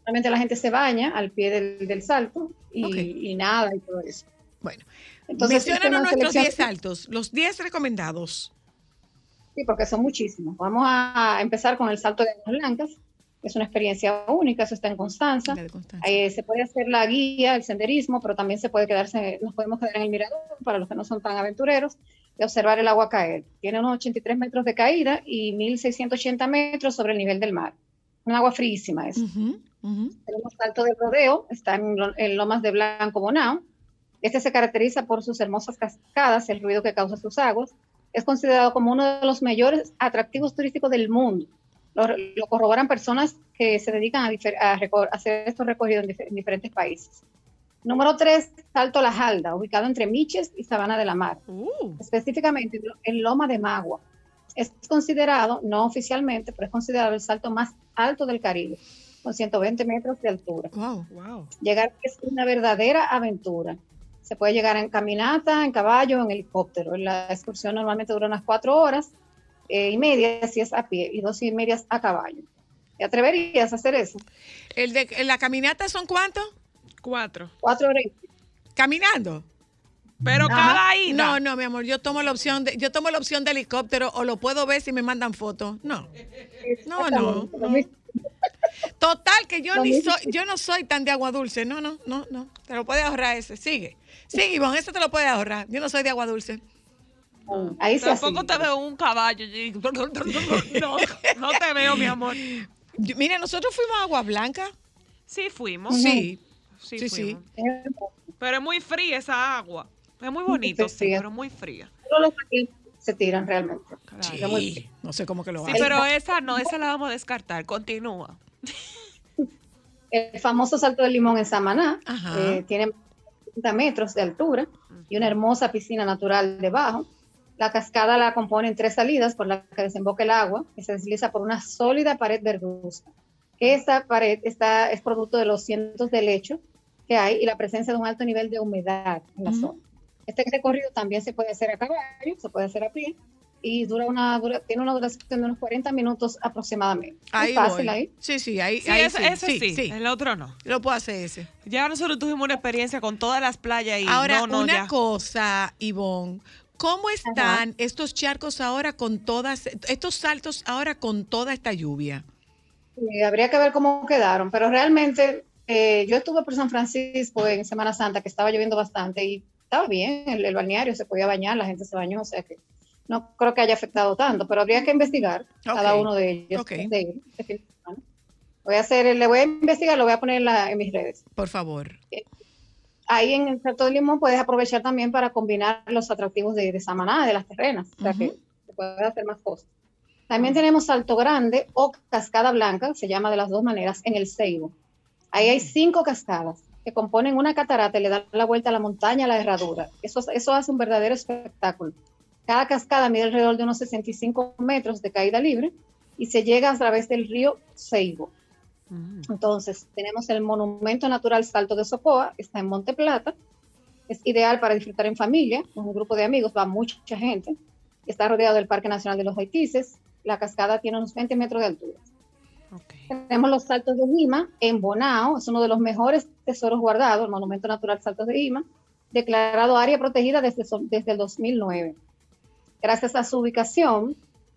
realmente la gente se baña al pie del, del salto y, Ok. y nada y todo eso. Bueno, Entonces, menciónanos este, nuestros una 10 selección- saltos, los 10 recomendados. Sí, porque son muchísimos. Vamos a empezar con el salto de aguas blancas. Es una experiencia única, eso está en Constanza. De Constanza. Eh, se puede hacer la guía, el senderismo, pero también se puede quedarse, nos podemos quedar en el mirador para los que no son tan aventureros y observar el agua caer. Tiene unos 83 metros de caída y 1680 metros sobre el nivel del mar. Un agua fríísima es. Ujú, ujú. Tenemos salto de rodeo, está en, en Lomas de Blanco Bonao. Este se caracteriza por sus hermosas cascadas, el ruido que causa sus aguas. Es considerado como uno de los mayores atractivos turísticos del mundo. Lo, lo corroboran personas que se dedican a, a a hacer estos recorridos en, dif- en diferentes países. Número 3, Salto La Jalda, ubicado entre Miches y Sabana de la Mar Uh, específicamente en Loma de Magua. Es considerado, no oficialmente, pero es considerado el salto más alto del Caribe, con 120 metros de altura. Wow. wow. Llegar es una verdadera aventura. Se puede llegar en caminata, en caballo, en helicóptero. La excursión normalmente dura unas cuatro horas y media si es a pie y dos y medias a caballo. ¿Te atreverías a hacer eso? El de la caminata son cuántos? Cuatro. Cuatro horas. Caminando. Pero Ajá. cada ida. No, no, mi amor, yo tomo la opción de, yo tomo la opción de helicóptero o lo puedo ver si me mandan fotos. No. No, no. Total, que yo ni soy, yo no soy tan de agua dulce. No, no, no, no. Te lo puedes ahorrar ese. Sigue. Sigue, Ivonne, eso te lo puedes ahorrar. Yo no soy de agua dulce. Ahí se Tampoco así. te veo un caballo. No, no te veo, mi amor. Yo- mira, nosotros fuimos a Agua Blanca. Sí fuimos. Sí. Sí, sí, sí. fuimos. Pero es muy fría esa agua. Es muy bonito, sí, pero muy fría. Todos los aquí se tiran realmente. Sí. No sé cómo que lo Sí, hacen. pero esa no, esa la vamos a descartar. Continúa. El famoso Salto del Limón en Samaná eh, tiene 30 metros de altura y una hermosa piscina natural debajo. La cascada la componen tres salidas por las que desemboca el agua, que se desliza por una sólida pared verduzca. Esta pared está, es producto de los cientos de lecho que hay y la presencia de un alto nivel de humedad en la Ujú. zona. Este recorrido también se puede hacer a caballo, se puede hacer a pie y dura una, dura- tiene una duración de unos 40 minutos aproximadamente. Ahí es fácil voy. ahí. Sí, sí, ahí, Sí, ahí ese, ese sí, El otro no. Lo puedo hacer ese. Ya nosotros tuvimos una experiencia con todas las playas y Ahora, no, no, una ya. cosa, Ivonne. ¿Cómo están estos charcos ahora con todas, estos saltos ahora con toda esta lluvia? Sí, habría que ver cómo quedaron, pero realmente eh, yo estuve por San Francisco en Semana Santa, que estaba lloviendo bastante y estaba bien, el, el balneario se podía bañar, la gente se bañó, o sea que no creo que haya afectado tanto, pero habría que investigar cada uno de ellos. de de. Voy a hacer, le voy a investigar, lo voy a poner en, la- en mis redes. Por favor. Ahí en el Salto del Limón puedes aprovechar también para combinar los atractivos de, de Samaná, de las terrenas, o sea que se puede hacer más cosas. También tenemos Salto Grande o Cascada Blanca, se llama de las dos maneras, en el Ceibo. Ahí hay cinco cascadas que componen una catarata y le dan la vuelta a la montaña a la herradura. Eso, eso hace un verdadero espectáculo. Cada cascada mide alrededor de unos 65 metros de caída libre y se llega a través del río Ceibo. Mm. Entonces, tenemos el Monumento Natural Salto de Socoa, que está en Monte Plata. Es ideal para disfrutar en familia, con un grupo de amigos, va mucha gente. Está rodeado del Parque Nacional de los Haitises. La cascada tiene unos 20 metros de altura. Ok. Tenemos los Saltos de Lima en Bonao, es uno de los mejores tesoros guardados, el Monumento Natural Saltos de Lima, declarado área protegida desde, desde el 2009. Gracias a su ubicación,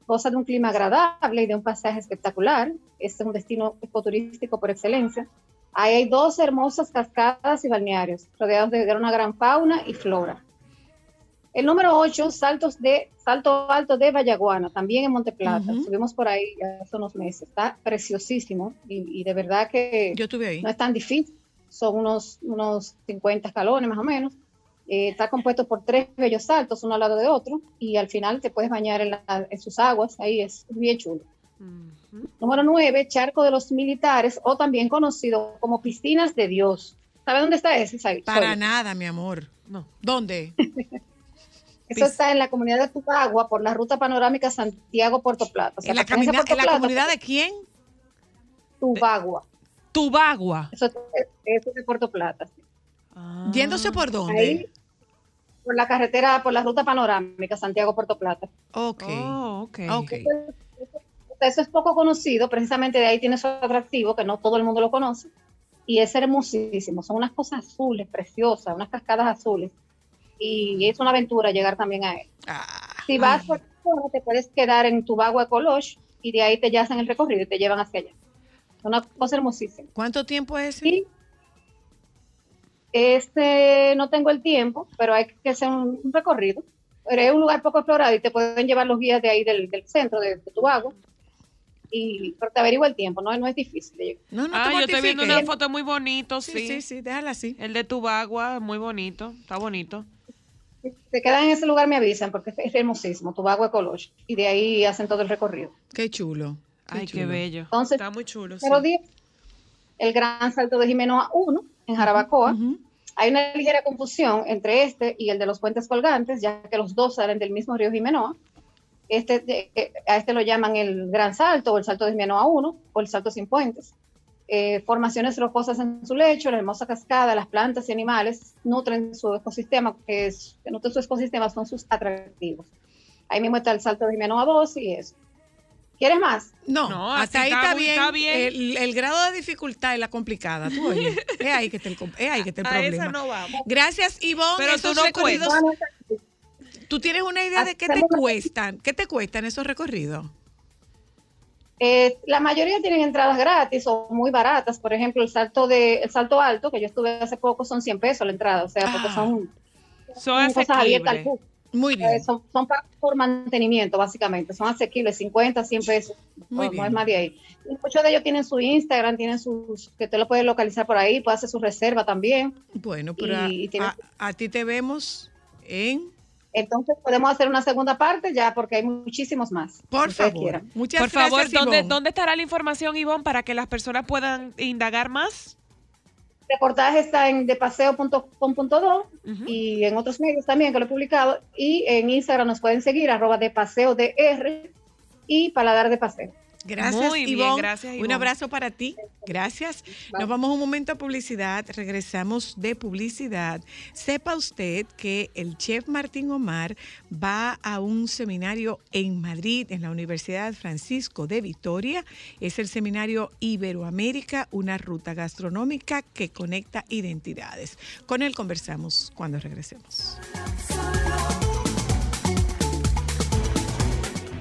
goza de un clima agradable y de un pasaje espectacular. Este es un destino ecoturístico por excelencia. Ahí hay dos hermosas cascadas y balnearios, rodeados de una gran fauna y flora. El número 8, Saltos de, Salto Alto de Vallaguana, también en Monte Plata. Ujú. Subimos por ahí hace unos meses. Está preciosísimo y, y de verdad que Yo ahí. no es tan difícil. Son unos, unos 50 escalones más o menos. Eh, está compuesto por tres bellos saltos, uno al lado de otro, y al final te puedes bañar en, la- en sus aguas. Ahí es bien chulo. Número 9, Charco de los Militares, o también conocido como Piscinas de Dios. ¿Sabe dónde está ese? Para nada, mi amor. No. ¿Dónde? Eso está en la comunidad de Tubagua por la ruta panorámica Santiago-Puerto Plata. O sea, ¿En la, pertenece a camina- Puerto ¿En la Plata, comunidad de quién? Tubagua. Tubagua. Eso, eso es de Puerto Plata. Ah. ¿Yéndose por dónde? Ahí, por la carretera, por la ruta panorámica Santiago-Puerto Plata. Ok. Oh, ok. Ok. Eso es poco conocido, precisamente de ahí tiene su atractivo, que no todo el mundo lo conoce. Y es hermosísimo. Son unas cosas azules, preciosas, unas cascadas azules. Y es una aventura llegar también a él. Ah, Si vas por zona, te puedes quedar en Tubagua Ecologe y de ahí te hacen el recorrido y te llevan hacia allá. Es una cosa hermosísima. ¿Cuánto tiempo es ese? Y este, no tengo el tiempo, pero hay que hacer un, un recorrido. Pero es un lugar poco explorado y te pueden llevar los guías de ahí del, del centro de, de Tubagua. Y, pero te averigua el tiempo, no, no es difícil. de llegar. No, no ah, te yo estoy viendo una foto muy bonito, Sí, sí. sí, sí, déjala así. El de Tubagua, muy bonito. Está bonito. Si se quedan en ese lugar, me avisan porque es, hermosísimo, Tubagua Ecologe. Y de ahí hacen todo el recorrido. Qué chulo. Ay, qué bello. Entonces, Está muy chulo. sí. Número 10, el Gran Salto de Jimenoa 1 en Jarabacoa. Ujú. Hay una ligera confusión entre este y el de los puentes colgantes, ya que los dos salen del mismo río Jimenoa. Este, de- eh, a este lo llaman el Gran Salto o el Salto de Jimenoa 1 o el Salto sin puentes. Eh, formaciones rocosas en su lecho, la hermosa cascada, las plantas y animales nutren su ecosistema, que, es, que nutren su ecosistema son sus atractivos. Ahí mismo está el Salto de Jimenoa 2 y eso. ¿Quieres más? No, No, así hasta ahí está bien. está bien. El, el grado de dificultad es la complicada. Tú oye, es ahí que está el, es ahí que está el A problema. esa no vamos. Gracias, Ivonne. Pero tú Esos no recorridos. ¿tú tienes una idea de qué te cuestan? ¿Qué te cuestan esos recorridos? Eh, la mayoría tienen entradas gratis o muy baratas. Por ejemplo, el salto de el salto alto, que yo estuve hace poco, son 100 pesos la entrada. O sea, porque Ah. son, Son cosas abiertas al público. Muy Eh, bien. son, son pa- por mantenimiento, básicamente. Son asequibles, 50, 100 pesos. Muy no, bien. no es más de ahí. Y muchos de ellos tienen su Instagram, tienen sus, que te lo puedes localizar por ahí, puedes hacer su reserva también. Bueno, pero a, y tiene- a- a ti te vemos en... Entonces podemos hacer una segunda parte ya porque hay muchísimos más. Por favor. quieran. Muchas Por favor, gracias, ¿dónde, Ivonne. ¿dónde estará la información, Ivonne, para que las personas puedan indagar más? Reportaje está en depaseo.com.do y en otros medios también que lo he publicado. Y en Instagram nos pueden seguir, arroba de paseo DR y paladar de paseo. Gracias, Muy bien, Ivonne. gracias, Un abrazo para ti. Gracias. Nos vamos un momento a publicidad. Regresamos de publicidad. Sepa usted que el chef Martín Omar va a un seminario en Madrid, en la Universidad Francisco de Vitoria. Es el seminario Iberoamérica, una ruta gastronómica que conecta identidades. Con él conversamos cuando regresemos.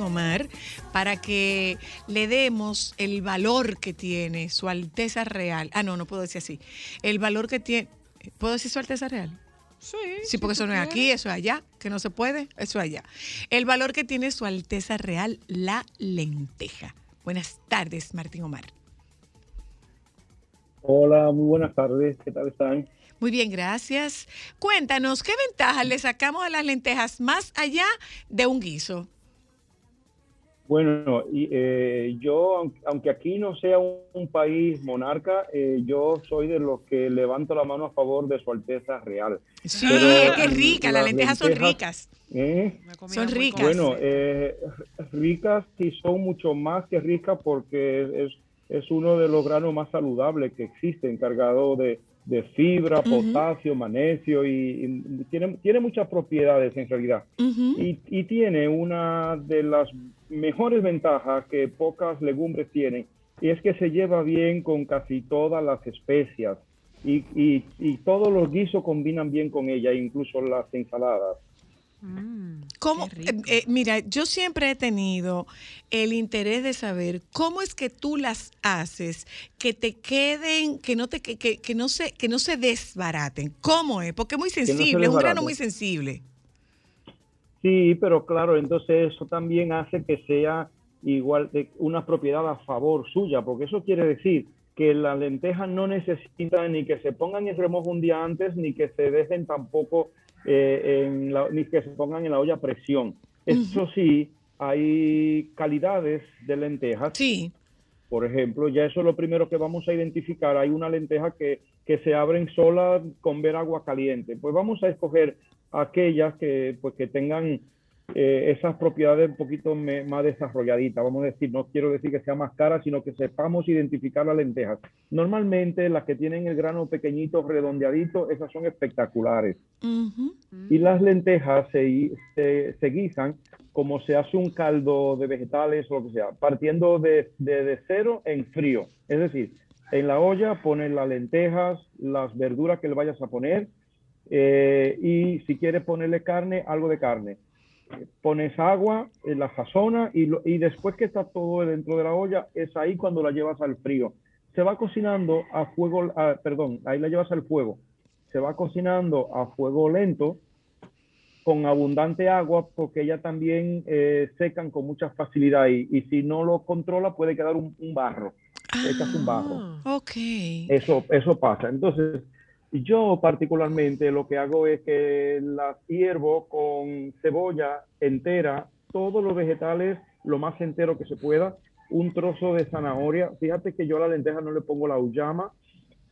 Omar para que le demos el valor que tiene su Alteza Real. Ah, no, no puedo decir así. El valor que tiene... ¿Puedo decir su Alteza Real? Sí, Sí, porque eso no es aquí, eso es allá, que no se puede, eso es allá. El valor que tiene su Alteza Real, la lenteja. Buenas tardes, Martín Omar. Hola, muy buenas tardes. ¿Qué tal están? Muy bien, gracias. Cuéntanos, ¿qué ventajas le sacamos a las lentejas más allá de un guiso? Bueno, y, eh, yo, aunque- aunque aquí no sea un, un país monarca, eh, yo soy de los que levanto la mano a favor de Su Alteza Real. Sí, Pero, es que es rica, las las lentejas son ricas. ¿Eh? Son ricas. Bueno, eh, ricas sí son mucho más que ricas porque es, es uno de los granos más saludables que existen, cargado de, de fibra, potasio, magnesio y, y tiene, tiene muchas propiedades en realidad. Y, y tiene una de las mejores ventajas que pocas legumbres tienen, y es que se lleva bien con casi todas las especias. Y, y- y todos los guisos combinan bien con ella, incluso las ensaladas. ¿Cómo? Eh, eh, mira, yo siempre he tenido el interés de saber cómo es que tú las haces que te queden, que no te, que, que- que no se, que no se desbaraten. ¿Cómo es? Porque es muy no sensible, es un grano muy sensible. Sí, pero claro, entonces eso también hace que sea igual de una propiedad a favor suya, porque eso quiere decir que las lentejas no necesitan ni que se pongan en remojo un día antes, ni que se dejen tampoco, eh, en la- ni que se pongan en la olla a presión. Eso sí, hay calidades de lentejas. Sí. Por ejemplo, ya eso es lo primero que vamos a identificar. Hay una lenteja que, que se abren sola con ver agua caliente. Pues vamos a escoger aquellas que, pues, que tengan eh, esas propiedades un poquito me- más desarrolladitas. Vamos a decir, no quiero decir que sea más cara, sino que sepamos identificar las lentejas. Normalmente las que tienen el grano pequeñito, redondeadito, esas son espectaculares. Y las lentejas se, se, se guisan como se hace un caldo de vegetales o lo que sea, partiendo de, de, de cero en frío. Es decir, en la olla pones las lentejas, las verduras que le vayas a poner eh, y si quieres ponerle carne, algo de carne. Pones agua, eh, la sazona y, lo- y después que está todo dentro de la olla, es ahí cuando la llevas al frío. Se va cocinando a fuego, ah, perdón, ahí la llevas al fuego. Se va cocinando a fuego lento con abundante agua porque ellas también eh, secan con mucha facilidad y, y si no lo controla puede quedar un, un barro. Le echas un barro. Ok. Eso, eso pasa. Entonces, yo particularmente lo que hago es que las hiervo con cebolla entera, todos los vegetales, lo más entero que se pueda, un trozo de zanahoria. Fíjate que yo a la lenteja no le pongo la uyama,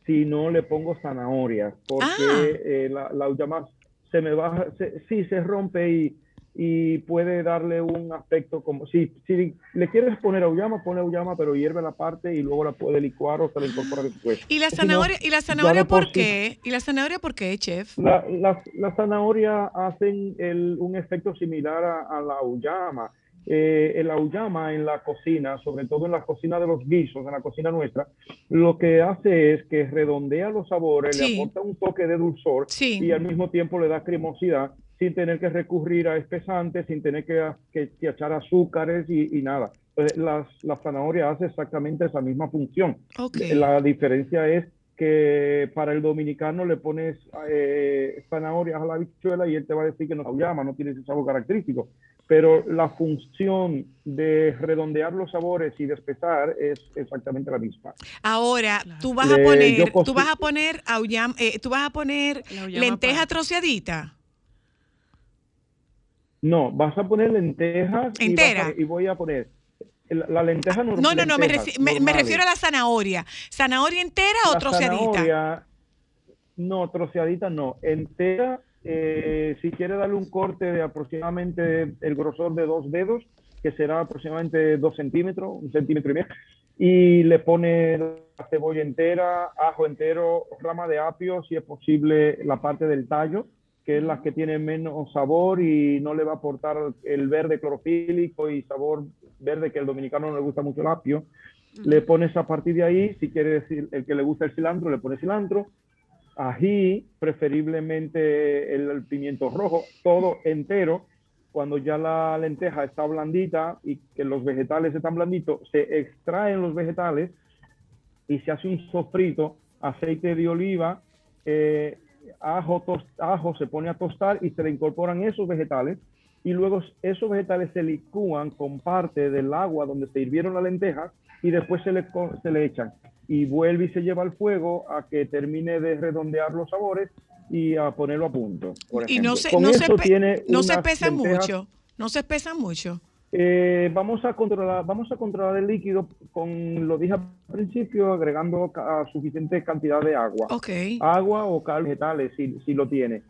sino le pongo zanahorias, porque eh, la, la uyama se me baja, se- sí se rompe y, y puede darle un aspecto como, si, si le quieres poner auyama, pone auyama, pero hierve la parte y luego la puede licuar o se la incorpora después. ¿Y la Si no, zanahoria, ¿y la zanahoria por por sí- qué? ¿Y la zanahoria por qué, chef? La, las las zanahorias hacen el- un efecto similar a, a la auyama. Eh, el auyama en la cocina, sobre todo en la cocina de los guisos, en la cocina nuestra, lo que hace es que redondea los sabores, Sí. le aporta un toque de dulzor Sí. y al mismo tiempo le da cremosidad sin tener que recurrir a espesantes, sin tener que, que- que echar azúcares y, y nada. Las, la zanahoria hace exactamente esa misma función. Ok. La diferencia es que para el dominicano le pones eh, zanahorias a la bichuela y él te va a decir que no llama, no tiene ese sabor característico. Pero la función de redondear los sabores y de espesar es exactamente la misma. Ahora, tú vas a Le- poner, tú vas a poner auyam- eh, tú vas a poner lenteja troceadita. No, vas a poner lentejas y, Entera. a- y voy a poner la, la lenteja normal. No, no, no, me, me- me refiero a la zanahoria. ¿Zanahoria entera o troceadita? zanahoria, no, troceadita no. Entera, eh, si quiere darle un corte de aproximadamente el grosor de dos dedos, que será aproximadamente dos centímetros, un centímetro y medio, y le pone la cebolla entera, ajo entero, rama de apio, si es posible la parte del tallo, que es la que tiene menos sabor y no le va a aportar el verde clorofílico y sabor verde que al dominicano no le gusta mucho el apio. Le pones a partir de ahí, si quiere decir el que le gusta el cilantro, le pone cilantro, ají, preferiblemente el, el pimiento rojo, todo entero. Cuando ya la lenteja está blandita y que los vegetales están blanditos, se extraen los vegetales y se hace un sofrito, aceite de oliva, eh, ajo, tos- ajo se pone a tostar y se le incorporan esos vegetales y luego esos vegetales se licúan con parte del agua donde se hirvieron las lentejas y después se le, co- se le echan y vuelve y se lleva al fuego a que termine de redondear los sabores y a ponerlo a punto. por Y no se, no se, tiene no se lentejas- mucho. No se pesan mucho. Eh, vamos a controlar, vamos a controlar el líquido con, lo dije al principio, agregando suficiente cantidad de agua. Ok. Agua o cal vegetales, si, si lo tiene.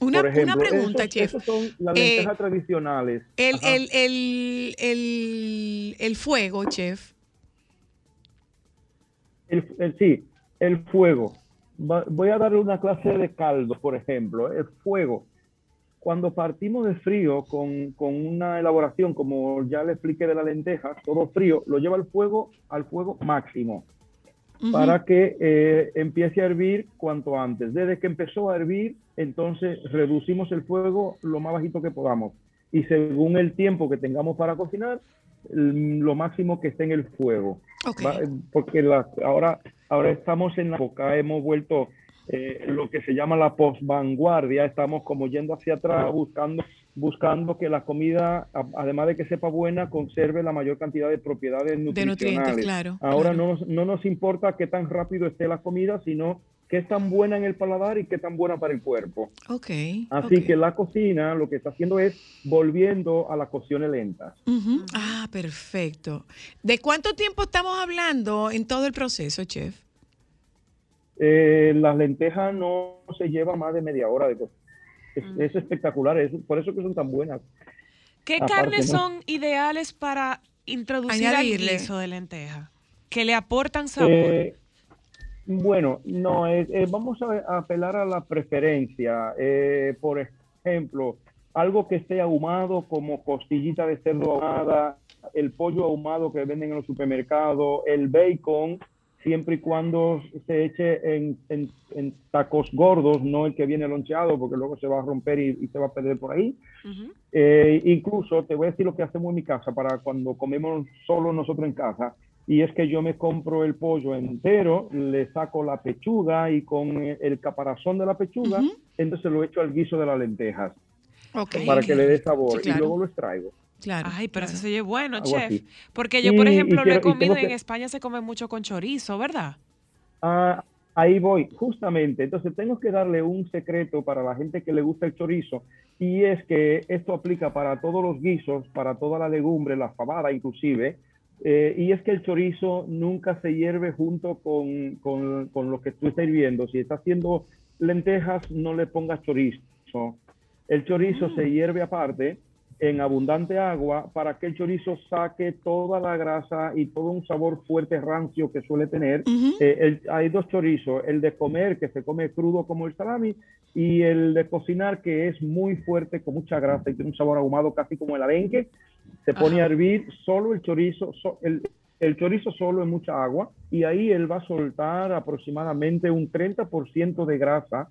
Una, Por ejemplo, una pregunta, esos, chef. esos son las Eh, lentejas tradicionales. El, el, el, el, el fuego, chef. El, el- sí, el fuego. Va- voy a darle una clase de caldo, por ejemplo. El fuego. Cuando partimos de frío con, con una elaboración, como ya le expliqué de la lenteja, todo frío, lo lleva al fuego, al fuego máximo, Ujú. para que eh, empiece a hervir cuanto antes. Desde que empezó a hervir, entonces reducimos el fuego lo más bajito que podamos. Y según el tiempo que tengamos para cocinar, mm, lo máximo que esté en el fuego. Ok. Va- porque la- ahora, ahora estamos en la época, hemos vuelto eh, lo que se llama la posvanguardia, estamos como yendo hacia atrás buscando, buscando que la comida, a- además de que sepa buena, conserve la mayor cantidad de propiedades De nutricionales. nutrientes, claro. Ahora claro. no, nos, no nos importa qué tan rápido esté la comida, sino qué es tan buena en el paladar y qué tan buena para el cuerpo. Ok. Así que la cocina lo que está haciendo es volviendo a las cocciones lentas. Ah, perfecto. ¿De cuánto tiempo estamos hablando en todo el proceso, chef? Eh, las lentejas no se llevan más de media hora de cocina. Es, es espectacular, es por eso que son tan buenas. ¿Qué Aparte, carnes ¿no? son ideales para introducir al Añadirle. guiso de lenteja? Que le aportan sabor. Eh, bueno, no, eh, eh, vamos a, a apelar a la preferencia. Eh, por ejemplo, algo que esté ahumado como costillita de cerdo ahumada, el pollo ahumado que venden en los supermercados, el bacon, siempre y cuando se eche en, en- en tacos gordos, no el que viene loncheado, porque luego se va a romper y, y se va a perder por ahí. Eh, incluso te voy a decir lo que hacemos en mi casa para cuando comemos solo nosotros en casa. Y es que yo me compro el pollo entero, le saco la pechuga y con el caparazón de la pechuga, entonces lo echo al guiso de las lentejas Ok. para que le dé sabor Sí, claro. y luego lo extraigo. Claro. Ay, pero claro. eso se oye bueno, Algo chef. así. Porque yo, por Y- y ejemplo, lo quiero- he y comido en que- España, se come mucho con chorizo, ¿verdad? Ah, ahí voy, justamente. Entonces tengo que darle un secreto para la gente que le gusta el chorizo y es que esto aplica para todos los guisos, para toda la legumbre, la fabada inclusive, eh, y es que el chorizo nunca se hierve junto con, con, con lo que tú estás hirviendo. Si estás haciendo lentejas, no le pongas chorizo. El chorizo se hierve aparte en abundante agua para que el chorizo saque toda la grasa y todo un sabor fuerte rancio que suele tener. Eh, el- hay dos chorizos, el de comer que se come crudo como el salami y el de cocinar que es muy fuerte con mucha grasa y tiene un sabor ahumado casi como el arenque. Se pone a hervir solo el chorizo, so- el, el chorizo solo en mucha agua y ahí él va a soltar aproximadamente un 30% de grasa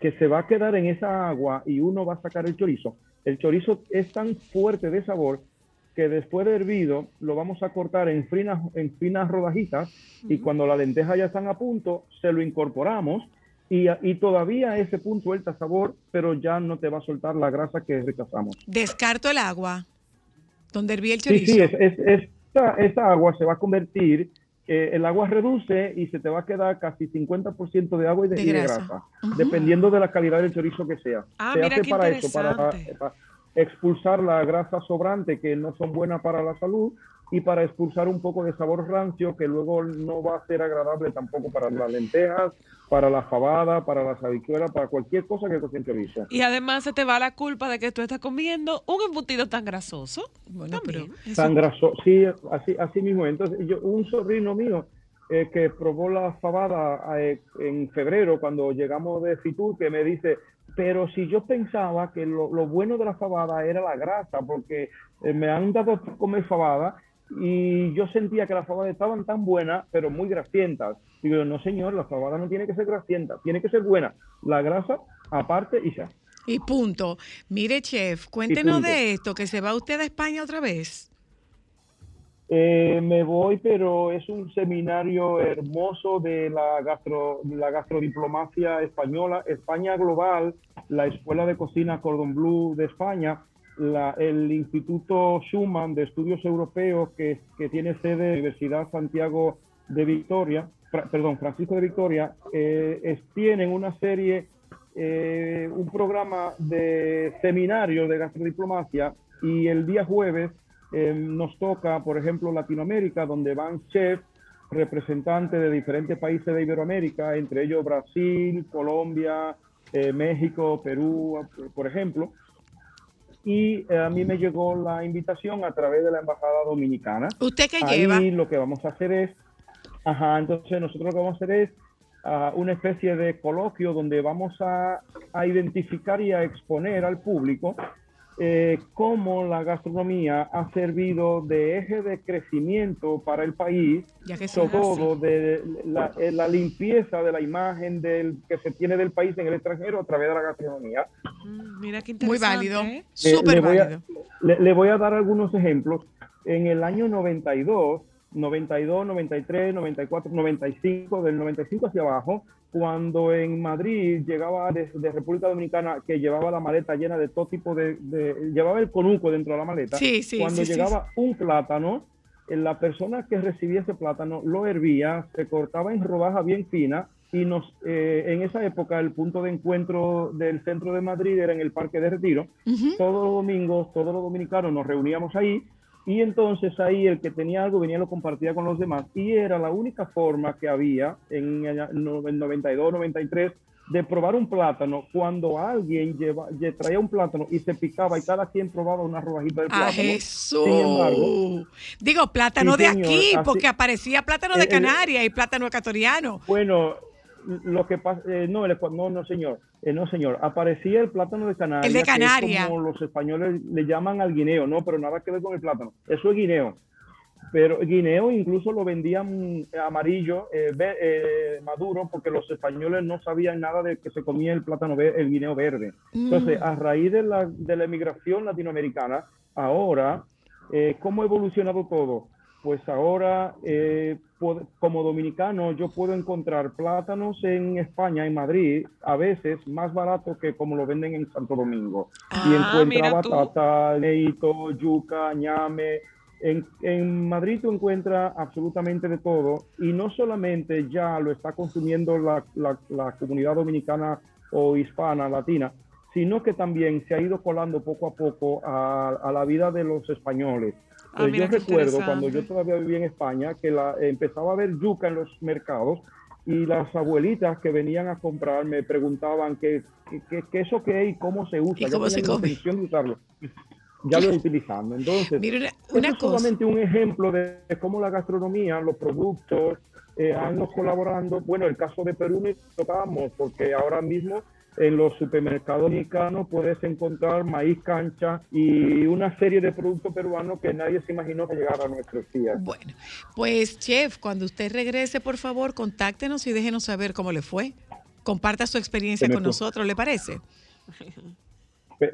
que se va a quedar en esa agua y uno va a sacar el chorizo. El chorizo es tan fuerte de sabor que después de hervido lo vamos a cortar en finas, en finas rodajitas y cuando las lentejas ya están a punto, se lo incorporamos y, y todavía a ese punto suelta sabor, pero ya no te va a soltar la grasa que rechazamos. Descarto el agua. Donde herví el Sí, chorizo. sí, es, es- esta, esta agua se va a convertir, eh, el agua reduce y se te va a quedar casi 50% de agua y de, De y de grasa. grasa, dependiendo de la calidad del chorizo que sea. Ah, se mira hace qué para eso, para, interesante. para expulsar la grasa sobrante que no son buenas para la salud y para expulsar un poco de sabor rancio que luego no va a ser agradable tampoco para las lentejas, para la fabada, para las habichuelas, para cualquier cosa que cocine chorizo. Y además se te va la culpa de que tú estás comiendo un embutido tan grasoso. Bueno, También. pero Tan graso, sí, así, así mismo. Entonces, yo, un sobrino mío eh, que probó la fabada eh, en febrero, cuando llegamos de Fitur, que me dice, pero si yo pensaba que lo, lo bueno de la fabada era la grasa, porque eh, me han dado a comer fabada y yo sentía que las fabadas estaban tan buenas, pero muy grasientas. Digo, no señor, la fabada no tiene que ser grasienta, tiene que ser buena. La grasa aparte y ya. Y punto. Mire, chef, cuéntenos de esto, que se va usted a España otra vez. Eh, me voy, pero es un seminario hermoso de la, gastro, la gastrodiplomacia española, España Global, la Escuela de Cocina Cordon Bleu de España, la- el Instituto Schumann de Estudios Europeos, que, tiene sede en la Universidad Santiago de Victoria, Fra- perdón, Francisco de Victoria, eh, es- tienen una serie, eh, un programa de seminarios de gastrodiplomacia y el día jueves eh, nos toca, por ejemplo, Latinoamérica, donde van chefs representantes de diferentes países de Iberoamérica, entre ellos Brasil, Colombia, eh, México, Perú, por ejemplo. Y eh, a mí me llegó la invitación a través de la Embajada Dominicana. ¿Usted qué Ahí lleva? lo que vamos a hacer es, Ajá, entonces nosotros lo que vamos a hacer es ah, una especie de coloquio donde vamos a, a identificar y a exponer al público eh, cómo la gastronomía ha servido de eje de crecimiento para el país, Ya que eso sobre todo de la, eh, la limpieza de la imagen del, que se tiene del país en el extranjero a través de la gastronomía. Mm, Mira qué Muy válido. ¿eh? Eh, Súper le voy a- válido. Le, le voy a dar algunos ejemplos. En el año 92, 92, 93, 94, 95, del 95 hacia abajo, cuando en Madrid llegaba de, de República Dominicana, que llevaba la maleta llena de todo tipo de, de- llevaba el conuco dentro de la maleta. Sí, sí, cuando sí, llegaba un plátano, eh, la persona que recibía ese plátano lo hervía, se cortaba en rodajas bien finas y nos, eh, en esa época el punto de encuentro del centro de Madrid era en el Parque de Retiro todos los domingos, todos los dominicanos nos reuníamos ahí y entonces ahí el que tenía algo venía y lo compartía con los demás y era la única forma que había en el no- en 92, 93 de probar un plátano cuando alguien lleva, lle- traía un plátano y se picaba y cada quien probaba una rodajita del A plátano. Jesús. Sin embargo, Digo, plátano Sí, de señor, aquí, así- porque aparecía plátano de Eh, eh, Canarias y plátano ecuatoriano. Bueno, lo que pasa, eh, no, el no, no, señor, eh, no, señor, aparecía el plátano de Canarias. El de es Canarias. como los españoles le llaman al guineo, no, pero nada que ver con el plátano. Eso es guineo. Pero guineo incluso lo vendían amarillo, eh, eh, maduro, porque los españoles no sabían nada de que se comía el plátano, el guineo verde. Entonces, a raíz de la, de la emigración latinoamericana, ahora, eh, ¿cómo ha evolucionado todo? Pues ahora, eh, como dominicano, yo puedo encontrar plátanos en España, en Madrid, a veces más barato que como lo venden en Santo Domingo. y Ah, encuentra batata, leito, yuca, ñame. En, en Madrid tú encuentras absolutamente de todo y no solamente ya lo está consumiendo la, la- la comunidad dominicana o hispana, latina, sino que también se ha ido colando poco a poco a, a la vida de los españoles. Ah, Eh, yo recuerdo cuando yo todavía vivía en España que la, empezaba a ver yuca en los mercados y las abuelitas que venían a comprar me preguntaban qué, qué, qué- eso qué es y cómo se usa. ¿Y cómo se tenían come? de usarlo. Ya lo utilizando. Entonces, Mira, una, eso una es cosa. solamente un ejemplo de cómo la gastronomía, los productos eh, han colaborando. Bueno, el caso de Perú tocamos, porque ahora mismo en los supermercados mexicanos puedes encontrar maíz cancha y una serie de productos peruanos que nadie se imaginó que llegara a nuestros días. Bueno, pues chef, cuando usted regrese, por favor, contáctenos y déjenos saber cómo le fue. Comparta su experiencia con fue. nosotros, ¿le parece?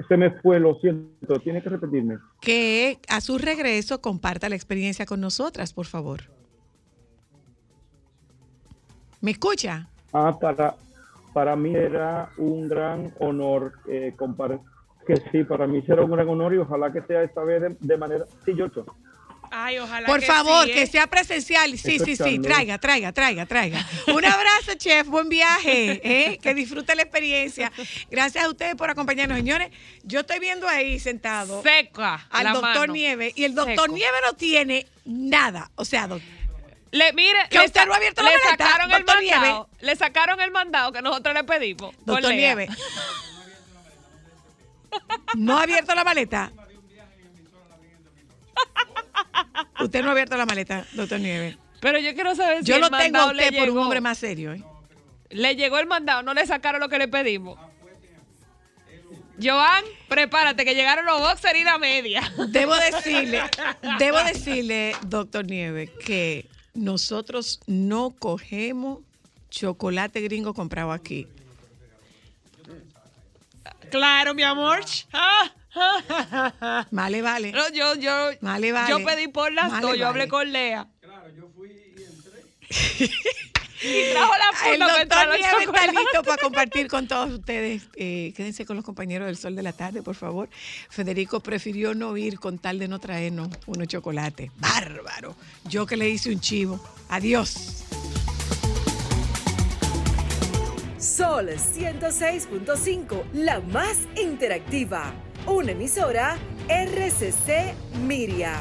Se me fue, lo siento, tiene que repetirme. Que a su regreso comparta la experiencia con nosotras, por favor. ¿Me escucha? Ah, para, para mí era un gran honor eh, compar- que sí, para mí será un gran honor y ojalá que sea esta vez de, de manera... Sí, yo Ay, ojalá Por que favor, sí, ¿eh? que sea presencial. Sí, sí, sí, traiga, traiga, traiga, traiga. Un abrazo, chef, buen viaje, ¿eh? que disfrute la experiencia. Gracias a ustedes por acompañarnos, señores. Yo estoy viendo ahí sentado Seca. al la doctor. Nieve y el doctor Seco. Nieve no tiene nada. O sea, doc- Le, mire, Que le, usted no ha abierto la le maleta, sacaron el Nieve. mandado. Le sacaron el mandado que nosotros le pedimos. doctor. Nieve. ¿No ha abierto la maleta? Usted no ha abierto la maleta, doctor Nieve. Pero yo quiero saber si Yo el lo tengo a usted por un hombre más serio. ¿eh? Le llegó el mandado, no le sacaron lo que le pedimos. Joan, prepárate que llegaron los boxers y la media. Debo decirle, debo decirle, doctor Nieve, que nosotros no cogemos chocolate gringo comprado aquí. Claro, mi amor. Ah, Vale, vale. No, yo, yo, Vale, vale. yo pedí por las Vale, dos, yo hablé vale. con Lea. y trajo la El para entrar doctor al Nieve está listo para compartir con todos ustedes. Eh, quédense con los compañeros del Sol de la Tarde, por favor. Federico prefirió no ir con tal de no traernos unos chocolates. Bárbaro. Yo que le hice un chivo. Adiós. Sol 106.5, la más interactiva. Una emisora RCC Miria.